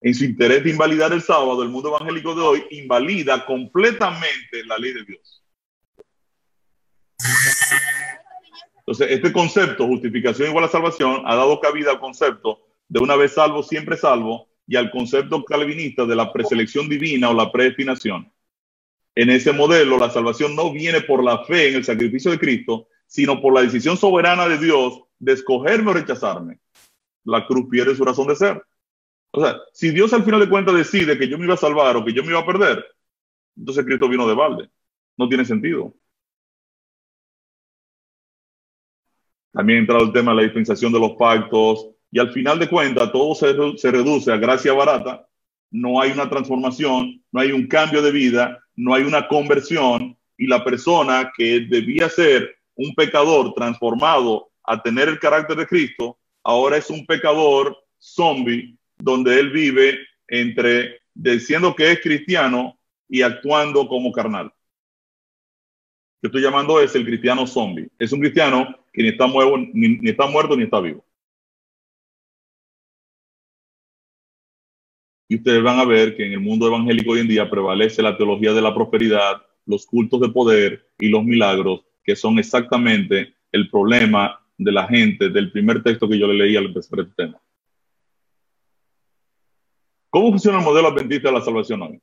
En su interés de invalidar el sábado, el mundo evangélico de hoy invalida completamente la ley de Dios. Entonces, este concepto, justificación igual a salvación, ha dado cabida al concepto de una vez salvo, siempre salvo, y al concepto calvinista de la preselección divina o la predestinación. En ese modelo, la salvación no viene por la fe en el sacrificio de Cristo, sino por la decisión soberana de Dios de escogerme o rechazarme. La cruz pierde su razón de ser. O sea, si Dios al final de cuentas decide que yo me iba a salvar o que yo me iba a perder, entonces Cristo vino de balde. No tiene sentido. También entra el tema de la dispensación de los pactos y al final de cuentas todo se, se reduce a gracia barata. No hay una transformación, no hay un cambio de vida, no hay una conversión y la persona que debía ser un pecador transformado a tener el carácter de Cristo, ahora es un pecador zombie donde él vive entre diciendo que es cristiano y actuando como carnal. Yo estoy llamando es el cristiano zombie. Es un cristiano que ni está, muerto, ni, ni está muerto ni está vivo. Y ustedes van a ver que en el mundo evangélico hoy en día prevalece la teología de la prosperidad, los cultos de poder y los milagros, que son exactamente el problema de la gente del primer texto que yo le leí al empezar este tema. ¿Cómo funciona el modelo adventista de la salvación hoy?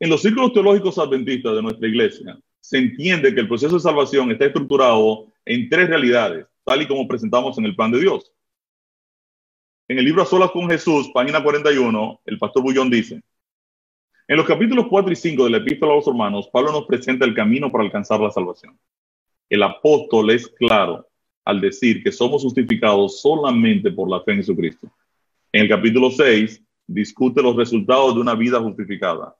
En los círculos teológicos adventistas de nuestra iglesia, se entiende que el proceso de salvación está estructurado en tres realidades, tal y como presentamos en el plan de Dios. En el libro A Solas con Jesús, página 41, el pastor Bullón dice, en los capítulos 4 y 5 de la epístola a los hermanos, Pablo nos presenta el camino para alcanzar la salvación. El apóstol es claro al decir que somos justificados solamente por la fe en Jesucristo. En el capítulo 6, discute los resultados de una vida justificada.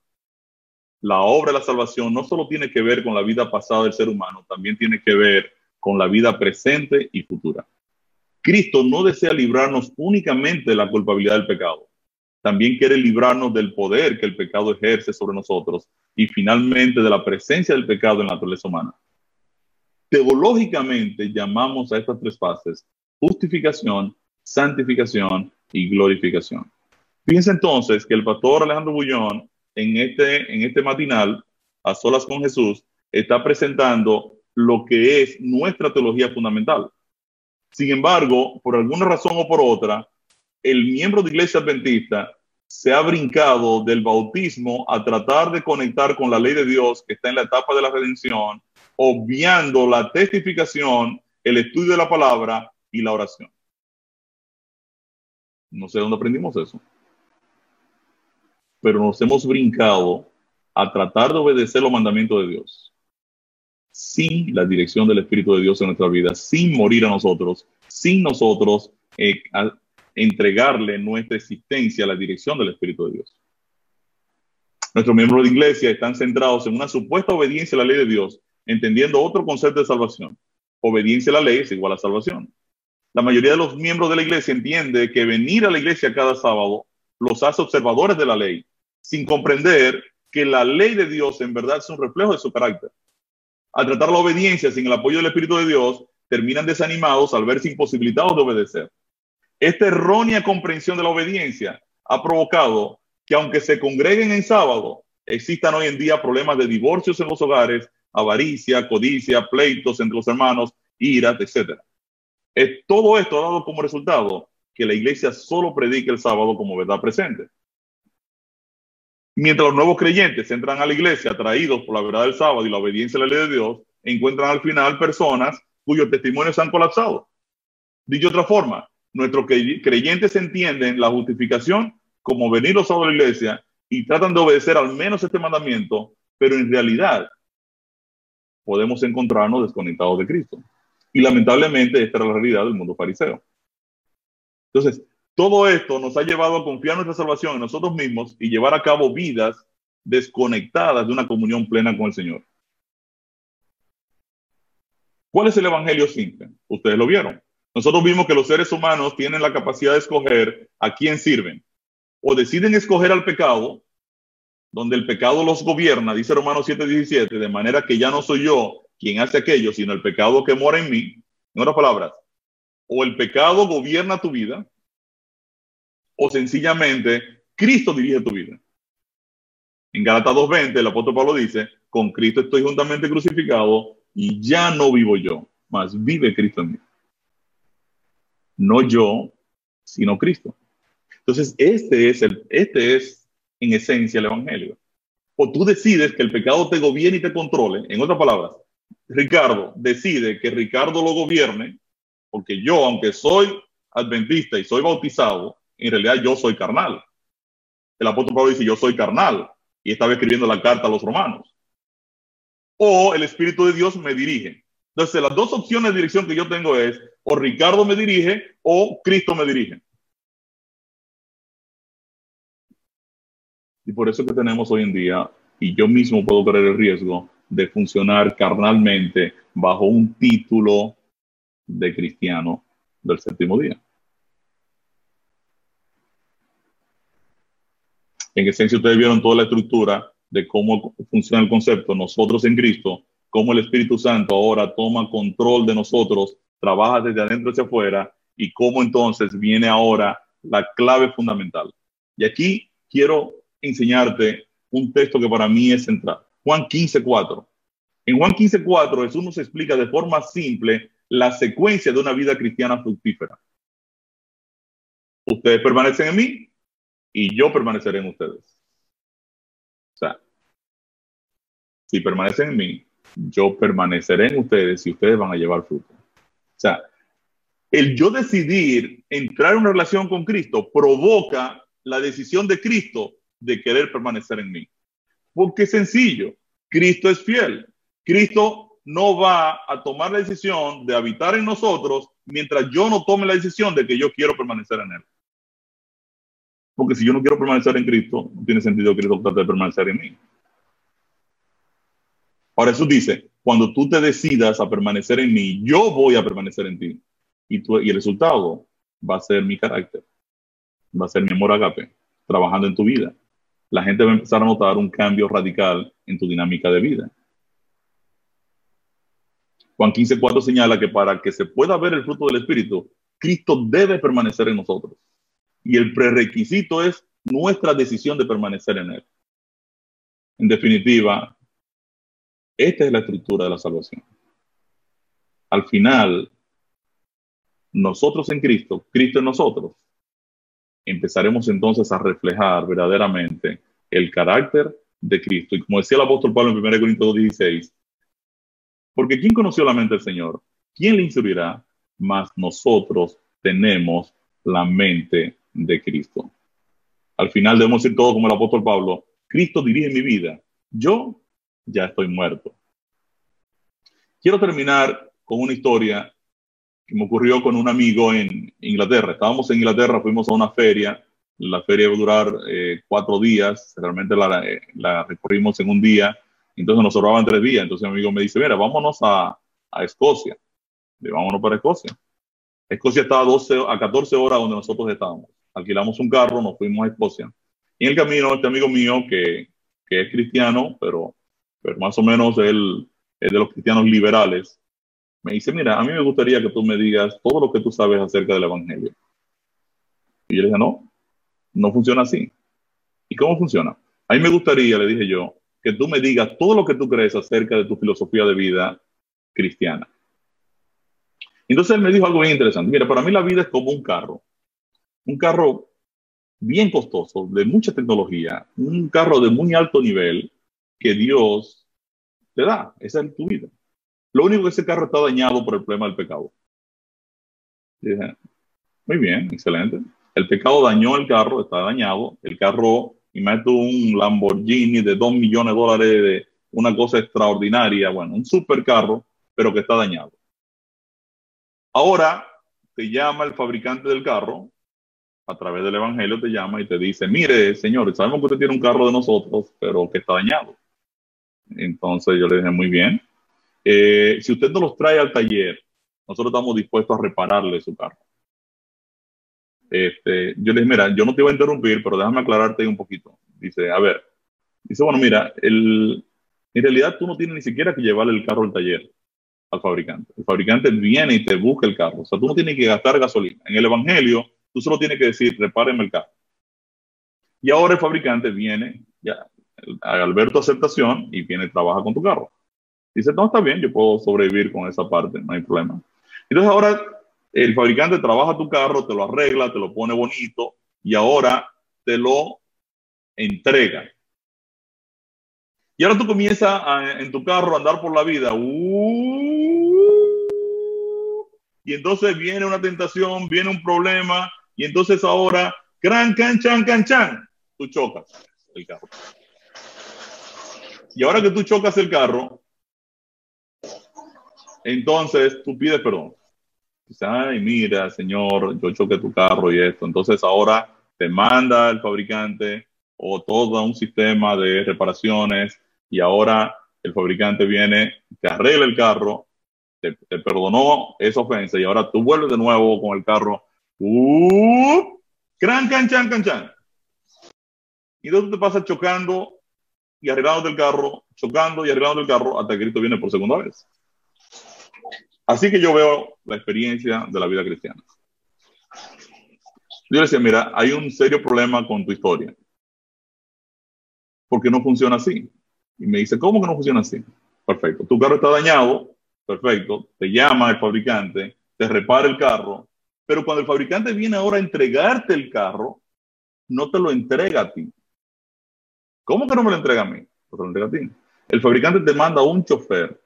La obra de la salvación no solo tiene que ver con la vida pasada del ser humano, también tiene que ver con la vida presente y futura. Cristo no desea librarnos únicamente de la culpabilidad del pecado, también quiere librarnos del poder que el pecado ejerce sobre nosotros y finalmente de la presencia del pecado en la naturaleza humana. Teológicamente llamamos a estas tres fases justificación, santificación y glorificación. Fíjense entonces que el pastor Alejandro Bullón, en este, en este matinal, a solas con Jesús, está presentando lo que es nuestra teología fundamental. Sin embargo, por alguna razón o por otra, el miembro de Iglesia Adventista se ha brincado del bautismo a tratar de conectar con la ley de Dios que está en la etapa de la redención, obviando la testificación, el estudio de la palabra y la oración. No sé dónde aprendimos eso pero nos hemos brincado a tratar de obedecer los mandamientos de Dios sin la dirección del Espíritu de Dios en nuestra vida, sin morir a nosotros, sin nosotros eh, entregarle nuestra existencia a la dirección del Espíritu de Dios. Nuestros miembros de iglesia están centrados en una supuesta obediencia a la ley de Dios, entendiendo otro concepto de salvación. Obediencia a la ley es igual a salvación. La mayoría de los miembros de la iglesia entiende que venir a la iglesia cada sábado los hace observadores de la ley sin comprender que la ley de Dios en verdad es un reflejo de su carácter. Al tratar la obediencia sin el apoyo del Espíritu de Dios, terminan desanimados al verse imposibilitados de obedecer. Esta errónea comprensión de la obediencia ha provocado que aunque se congreguen en sábado, existan hoy en día problemas de divorcios en los hogares, avaricia, codicia, pleitos entre los hermanos, iras, etc. todo esto ha dado como resultado que la iglesia solo predique el sábado como verdad presente. Mientras los nuevos creyentes entran a la iglesia atraídos por la verdad del sábado y la obediencia a la ley de Dios, encuentran al final personas cuyos testimonios han colapsado. Dicho de otra forma, nuestros creyentes entienden la justificación como venir los sábados a la iglesia y tratan de obedecer al menos este mandamiento, pero en realidad podemos encontrarnos desconectados de Cristo. Y lamentablemente esta es la realidad del mundo fariseo. Entonces, todo esto nos ha llevado a confiar nuestra salvación en nosotros mismos y llevar a cabo vidas desconectadas de una comunión plena con el Señor. ¿Cuál es el Evangelio simple? Ustedes lo vieron. Nosotros vimos que los seres humanos tienen la capacidad de escoger a quién sirven. O deciden escoger al pecado, donde el pecado los gobierna, dice Romanos 7:17, de manera que ya no soy yo quien hace aquello, sino el pecado que mora en mí. En otras palabras, o el pecado gobierna tu vida, o sencillamente Cristo dirige tu vida. En Gálatas 2.20 el apóstol Pablo dice, con Cristo estoy juntamente crucificado y ya no vivo yo, mas vive Cristo en mí. No yo, sino Cristo. Entonces, este es, el, este es en esencia el Evangelio. O tú decides que el pecado te gobierne y te controle. En otras palabras, Ricardo decide que Ricardo lo gobierne, porque yo, aunque soy adventista y soy bautizado, en realidad yo soy carnal. El apóstol Pablo dice, yo soy carnal, y estaba escribiendo la carta a los romanos. O el Espíritu de Dios me dirige. Entonces, las dos opciones de dirección que yo tengo es, o Ricardo me dirige, o Cristo me dirige. Y por eso que tenemos hoy en día, y yo mismo puedo correr el riesgo de funcionar carnalmente bajo un título de cristiano del séptimo día. En esencia, ustedes vieron toda la estructura de cómo funciona el concepto, nosotros en Cristo, cómo el Espíritu Santo ahora toma control de nosotros, trabaja desde adentro hacia afuera y cómo entonces viene ahora la clave fundamental. Y aquí quiero enseñarte un texto que para mí es central. Juan 15, 4. En Juan 15, 4 Jesús nos explica de forma simple la secuencia de una vida cristiana fructífera. Ustedes permanecen en mí y yo permaneceré en ustedes. O sea, si permanecen en mí, yo permaneceré en ustedes y ustedes van a llevar fruto. O sea, el yo decidir entrar en una relación con Cristo provoca la decisión de Cristo de querer permanecer en mí. Porque es sencillo, Cristo es fiel. Cristo no va a tomar la decisión de habitar en nosotros mientras yo no tome la decisión de que yo quiero permanecer en Él. Porque si yo no quiero permanecer en Cristo, no tiene sentido que Cristo trate de permanecer en mí. Ahora Jesús dice, cuando tú te decidas a permanecer en mí, yo voy a permanecer en ti. Y, y el resultado va a ser mi carácter, va a ser mi amor agape, trabajando en tu vida la gente va a empezar a notar un cambio radical en tu dinámica de vida. Juan 15.4 señala que para que se pueda ver el fruto del Espíritu, Cristo debe permanecer en nosotros. Y el prerequisito es nuestra decisión de permanecer en Él. En definitiva, esta es la estructura de la salvación. Al final, nosotros en Cristo, Cristo en nosotros, empezaremos entonces a reflejar verdaderamente el carácter de Cristo. Y como decía el apóstol Pablo en 1 Corintios 16, porque ¿quién conoció la mente del Señor? ¿Quién le instruirá? Mas nosotros tenemos la mente de Cristo. Al final debemos decir todo como el apóstol Pablo, Cristo dirige mi vida, yo ya estoy muerto. Quiero terminar con una historia me ocurrió con un amigo en Inglaterra. Estábamos en Inglaterra, fuimos a una feria. La feria iba a durar eh, cuatro días. Realmente la, eh, la, recorrimos en un día. Entonces nos sobraban tres días. Entonces mi amigo me dice, mira, vámonos a, a Escocia. Y vámonos para Escocia. Escocia estaba a, 12, a 14 horas donde nosotros estábamos. Alquilamos un carro, nos fuimos a Escocia. Y en el camino, este amigo mío, que, que es cristiano, pero, pero más o menos él es de los cristianos liberales, me dice, mira, a mí me gustaría que tú me digas todo lo que tú sabes acerca del Evangelio. Y yo le dije, no, no funciona así. ¿Y cómo funciona? A mí me gustaría, le dije yo, que tú me digas todo lo que tú crees acerca de tu filosofía de vida cristiana. Entonces él me dijo algo bien interesante. Mira, para mí la vida es como un carro. Un carro bien costoso, de mucha tecnología, un carro de muy alto nivel que Dios te da. Esa es tu vida. Lo único que ese carro está dañado por el problema del pecado. muy bien, excelente. El pecado dañó el carro, está dañado. El carro, imagínate un Lamborghini de 2 millones de dólares, de una cosa extraordinaria, bueno, un super carro, pero que está dañado. Ahora te llama el fabricante del carro, a través del Evangelio te llama y te dice, mire, señor, sabemos que usted tiene un carro de nosotros, pero que está dañado. Entonces yo le dije, muy bien, eh, si usted no los trae al taller, nosotros estamos dispuestos a repararle su carro. Este, yo le dije, mira, yo no te voy a interrumpir, pero déjame aclararte un poquito. Dice, a ver, dice, bueno, mira, el, en realidad tú no tienes ni siquiera que llevarle el carro al taller al fabricante. El fabricante viene y te busca el carro. O sea, tú no tienes que gastar gasolina. En el Evangelio, tú solo tienes que decir, repáreme el carro. Y ahora el fabricante viene, ya, al ver tu aceptación, y viene trabaja con tu carro. Dice, no, está bien, yo puedo sobrevivir con esa parte, no hay problema. Entonces ahora el fabricante trabaja tu carro, te lo arregla, te lo pone bonito y ahora te lo entrega. Y ahora tú comienzas en tu carro a andar por la vida. Uh, y entonces viene una tentación, viene un problema, y entonces ahora cran, can, chan, can, chan, tú chocas el carro. Y ahora que tú chocas el carro, entonces tú pides perdón. Dices, ay, mira, señor, yo choqué tu carro y esto. Entonces ahora te manda el fabricante o todo un sistema de reparaciones y ahora el fabricante viene, te arregla el carro, te, perdonó esa ofensa y ahora tú vuelves de nuevo con el carro. Uh, cran, can, chan, can, chan. Y entonces te pasas chocando y arreglando el carro, chocando y arreglando el carro hasta que Cristo viene por segunda vez. Así que yo veo la experiencia de la vida cristiana. Yo le decía, mira, hay un serio problema con tu historia. Porque no funciona así. Y me dice, ¿cómo que no funciona así? Perfecto. Tu carro está dañado. Perfecto. Te llama el fabricante, te repara el carro. Pero cuando el fabricante viene ahora a entregarte el carro, no te lo entrega a ti. ¿Cómo que no me lo entrega a mí? Pues lo entrega a ti. El fabricante te manda un chofer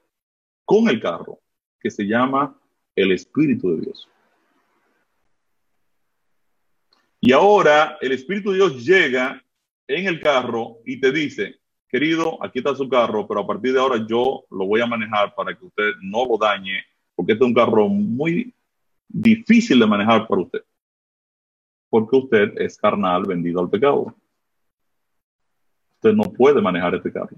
con el carro que se llama el Espíritu de Dios. Y ahora el Espíritu de Dios llega en el carro y te dice, querido, aquí está su carro, pero a partir de ahora yo lo voy a manejar para que usted no lo dañe, porque este es un carro muy difícil de manejar para usted, porque usted es carnal vendido al pecado. Usted no puede manejar este carro.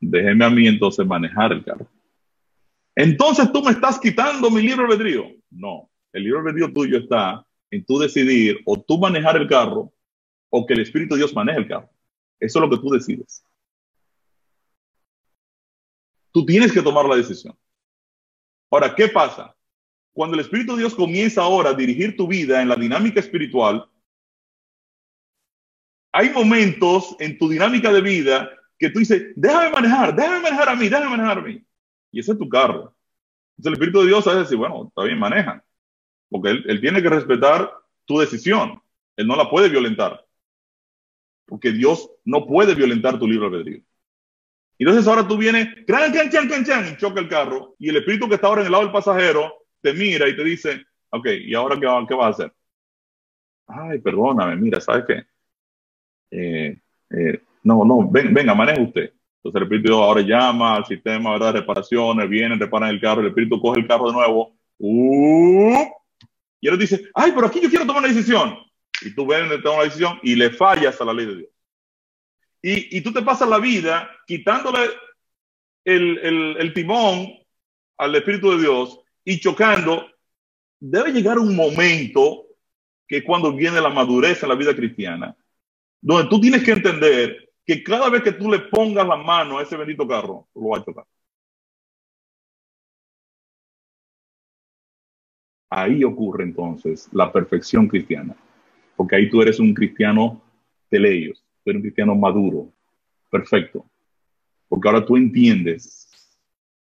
Déjeme a mí entonces manejar el carro. Entonces tú me estás quitando mi libre albedrío. No, el libre albedrío tuyo está en tú decidir o tú manejar el carro o que el Espíritu de Dios maneje el carro. Eso es lo que tú decides. Tú tienes que tomar la decisión. Ahora, ¿qué pasa? Cuando el Espíritu de Dios comienza ahora a dirigir tu vida en la dinámica espiritual, hay momentos en tu dinámica de vida que tú dices, déjame manejar, déjame manejar a mí, déjame manejar a mí. Y ese es tu carro. Entonces el Espíritu de Dios sabe decir, bueno, está bien, maneja. Porque él, tiene que respetar tu decisión. Él no la puede violentar. Porque Dios no puede violentar tu libre albedrío. Y entonces ahora tú vienes, chan, chan, chan, chan, choca el carro. Y el espíritu que está ahora en el lado del pasajero te mira y te dice, ok, ¿y ahora qué, qué vas a hacer? Ay, perdóname, mira, ¿sabes qué? Eh, eh, no, no, ven, venga, maneje usted. Entonces el espíritu ahora llama al sistema ¿verdad? de reparaciones, vienen, reparan el carro, el espíritu coge el carro de nuevo. Uh, y él dice, ay, pero aquí yo quiero tomar una decisión. Y tú ves, tomar una decisión y le fallas a la ley de Dios. Y, y tú te pasas la vida quitándole el, el, el timón al Espíritu de Dios y chocando. Debe llegar un momento que cuando viene la madurez en la vida cristiana, donde tú tienes que entender que cada vez que tú le pongas la mano a ese bendito carro, lo va a chocar. Ahí ocurre entonces la perfección cristiana, porque ahí tú eres un cristiano de leyes, tú eres un cristiano maduro, perfecto, porque ahora tú entiendes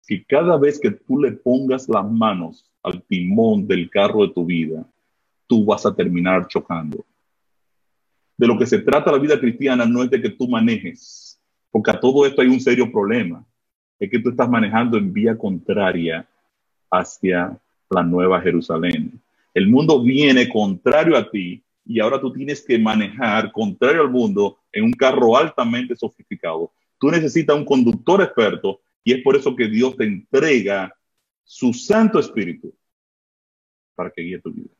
que cada vez que tú le pongas las manos al timón del carro de tu vida, tú vas a terminar chocando. De lo que se trata la vida cristiana no es de que tú manejes, porque a todo esto hay un serio problema, es que tú estás manejando en vía contraria hacia la nueva Jerusalén. El mundo viene contrario a ti y ahora tú tienes que manejar contrario al mundo en un carro altamente sofisticado. Tú necesitas un conductor experto y es por eso que Dios te entrega su Santo Espíritu para que guíe tu vida.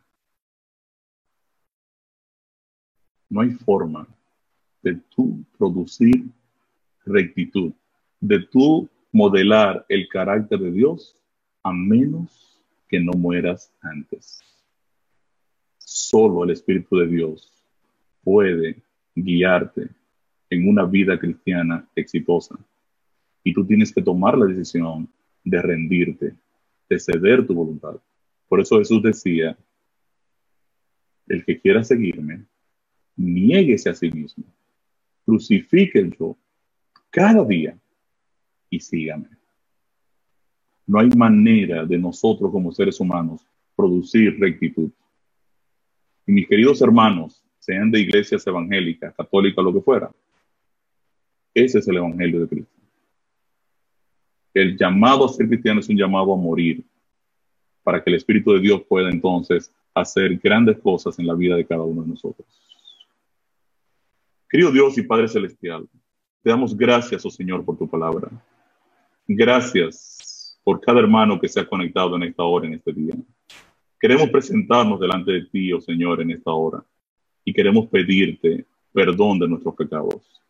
No hay forma de tú producir rectitud, de tú modelar el carácter de Dios a menos que no mueras antes. Solo el Espíritu de Dios puede guiarte en una vida cristiana exitosa. Y tú tienes que tomar la decisión de rendirte, de ceder tu voluntad. Por eso Jesús decía, el que quiera seguirme, niéguese a sí mismo, crucifique el yo cada día y sígame. No hay manera de nosotros como seres humanos producir rectitud. Y mis queridos hermanos, sean de iglesias evangélicas, católicas, lo que fuera, ese es el Evangelio de Cristo. El llamado a ser cristiano es un llamado a morir. para que el Espíritu de Dios pueda entonces hacer grandes cosas en la vida de cada uno de nosotros. Querido Dios y Padre Celestial, te damos gracias, oh Señor, por tu palabra. Gracias por cada hermano que se ha conectado en esta hora, en este día. Queremos presentarnos delante de ti, oh Señor, en esta hora. Y queremos pedirte perdón de nuestros pecados.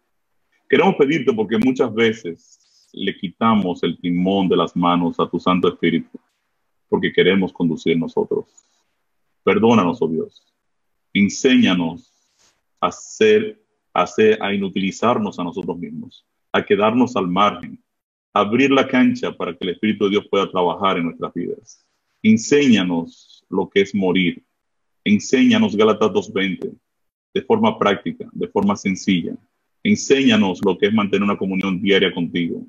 Queremos pedirte porque muchas veces le quitamos el timón de las manos a tu Santo Espíritu, porque queremos conducir nosotros. Perdónanos, oh Dios. Enséñanos a ser, a a inutilizarnos a nosotros mismos, a quedarnos al margen, a abrir la cancha para que el Espíritu de Dios pueda trabajar en nuestras vidas. Enséñanos lo que es morir. Enséñanos Gálatas 2.20 de forma práctica, de forma sencilla. Enséñanos lo que es mantener una comunión diaria contigo.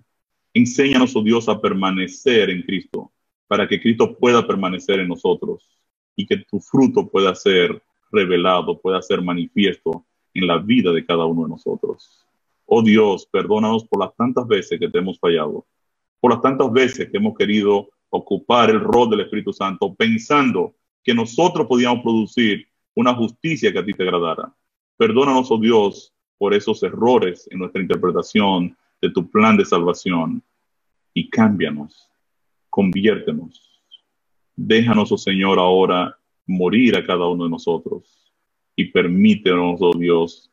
Enséñanos, oh Dios, a permanecer en Cristo, para que Cristo pueda permanecer en nosotros y que tu fruto pueda ser revelado, pueda ser manifiesto en la vida de cada uno de nosotros. Oh Dios, perdónanos por las tantas veces que te hemos fallado, por las tantas veces que hemos querido ocupar el rol del Espíritu Santo pensando que nosotros podíamos producir una justicia que a ti te agradara. Perdónanos, oh Dios, por esos errores en nuestra interpretación de tu plan de salvación y cámbianos, conviértenos Déjanos, oh Señor, ahora morir a cada uno de nosotros y permítenos, oh Dios,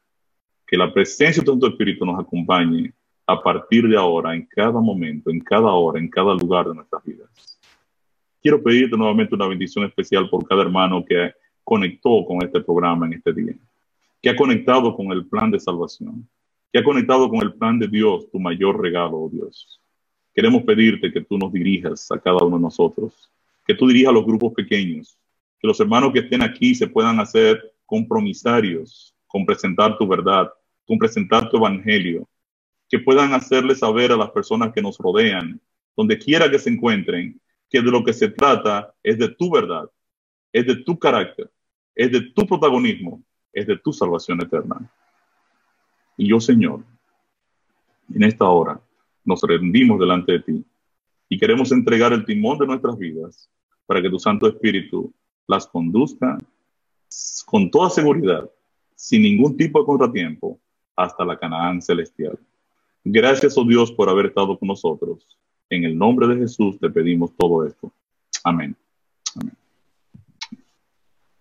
que la presencia de tu Espíritu nos acompañe a partir de ahora, en cada momento, en cada hora, en cada lugar de nuestras vidas. Quiero pedirte nuevamente una bendición especial por cada hermano que conectó con este programa en este día, que ha conectado con el plan de salvación, que ha conectado con el plan de Dios, tu mayor regalo, oh Dios. Queremos pedirte que tú nos dirijas a cada uno de nosotros que tú dirijas a los grupos pequeños, que los hermanos que estén aquí se puedan hacer compromisarios con presentar tu verdad, con presentar tu evangelio, que puedan hacerle saber a las personas que nos rodean, donde quiera que se encuentren, que de lo que se trata es de tu verdad, es de tu carácter, es de tu protagonismo, es de tu salvación eterna. Y yo, Señor, en esta hora nos rendimos delante de ti y queremos entregar el timón de nuestras vidas para que tu Santo Espíritu las conduzca con toda seguridad, sin ningún tipo de contratiempo, hasta la Canaán celestial. Gracias, oh Dios, por haber estado con nosotros. En el nombre de Jesús te pedimos todo esto. Amén. Amén.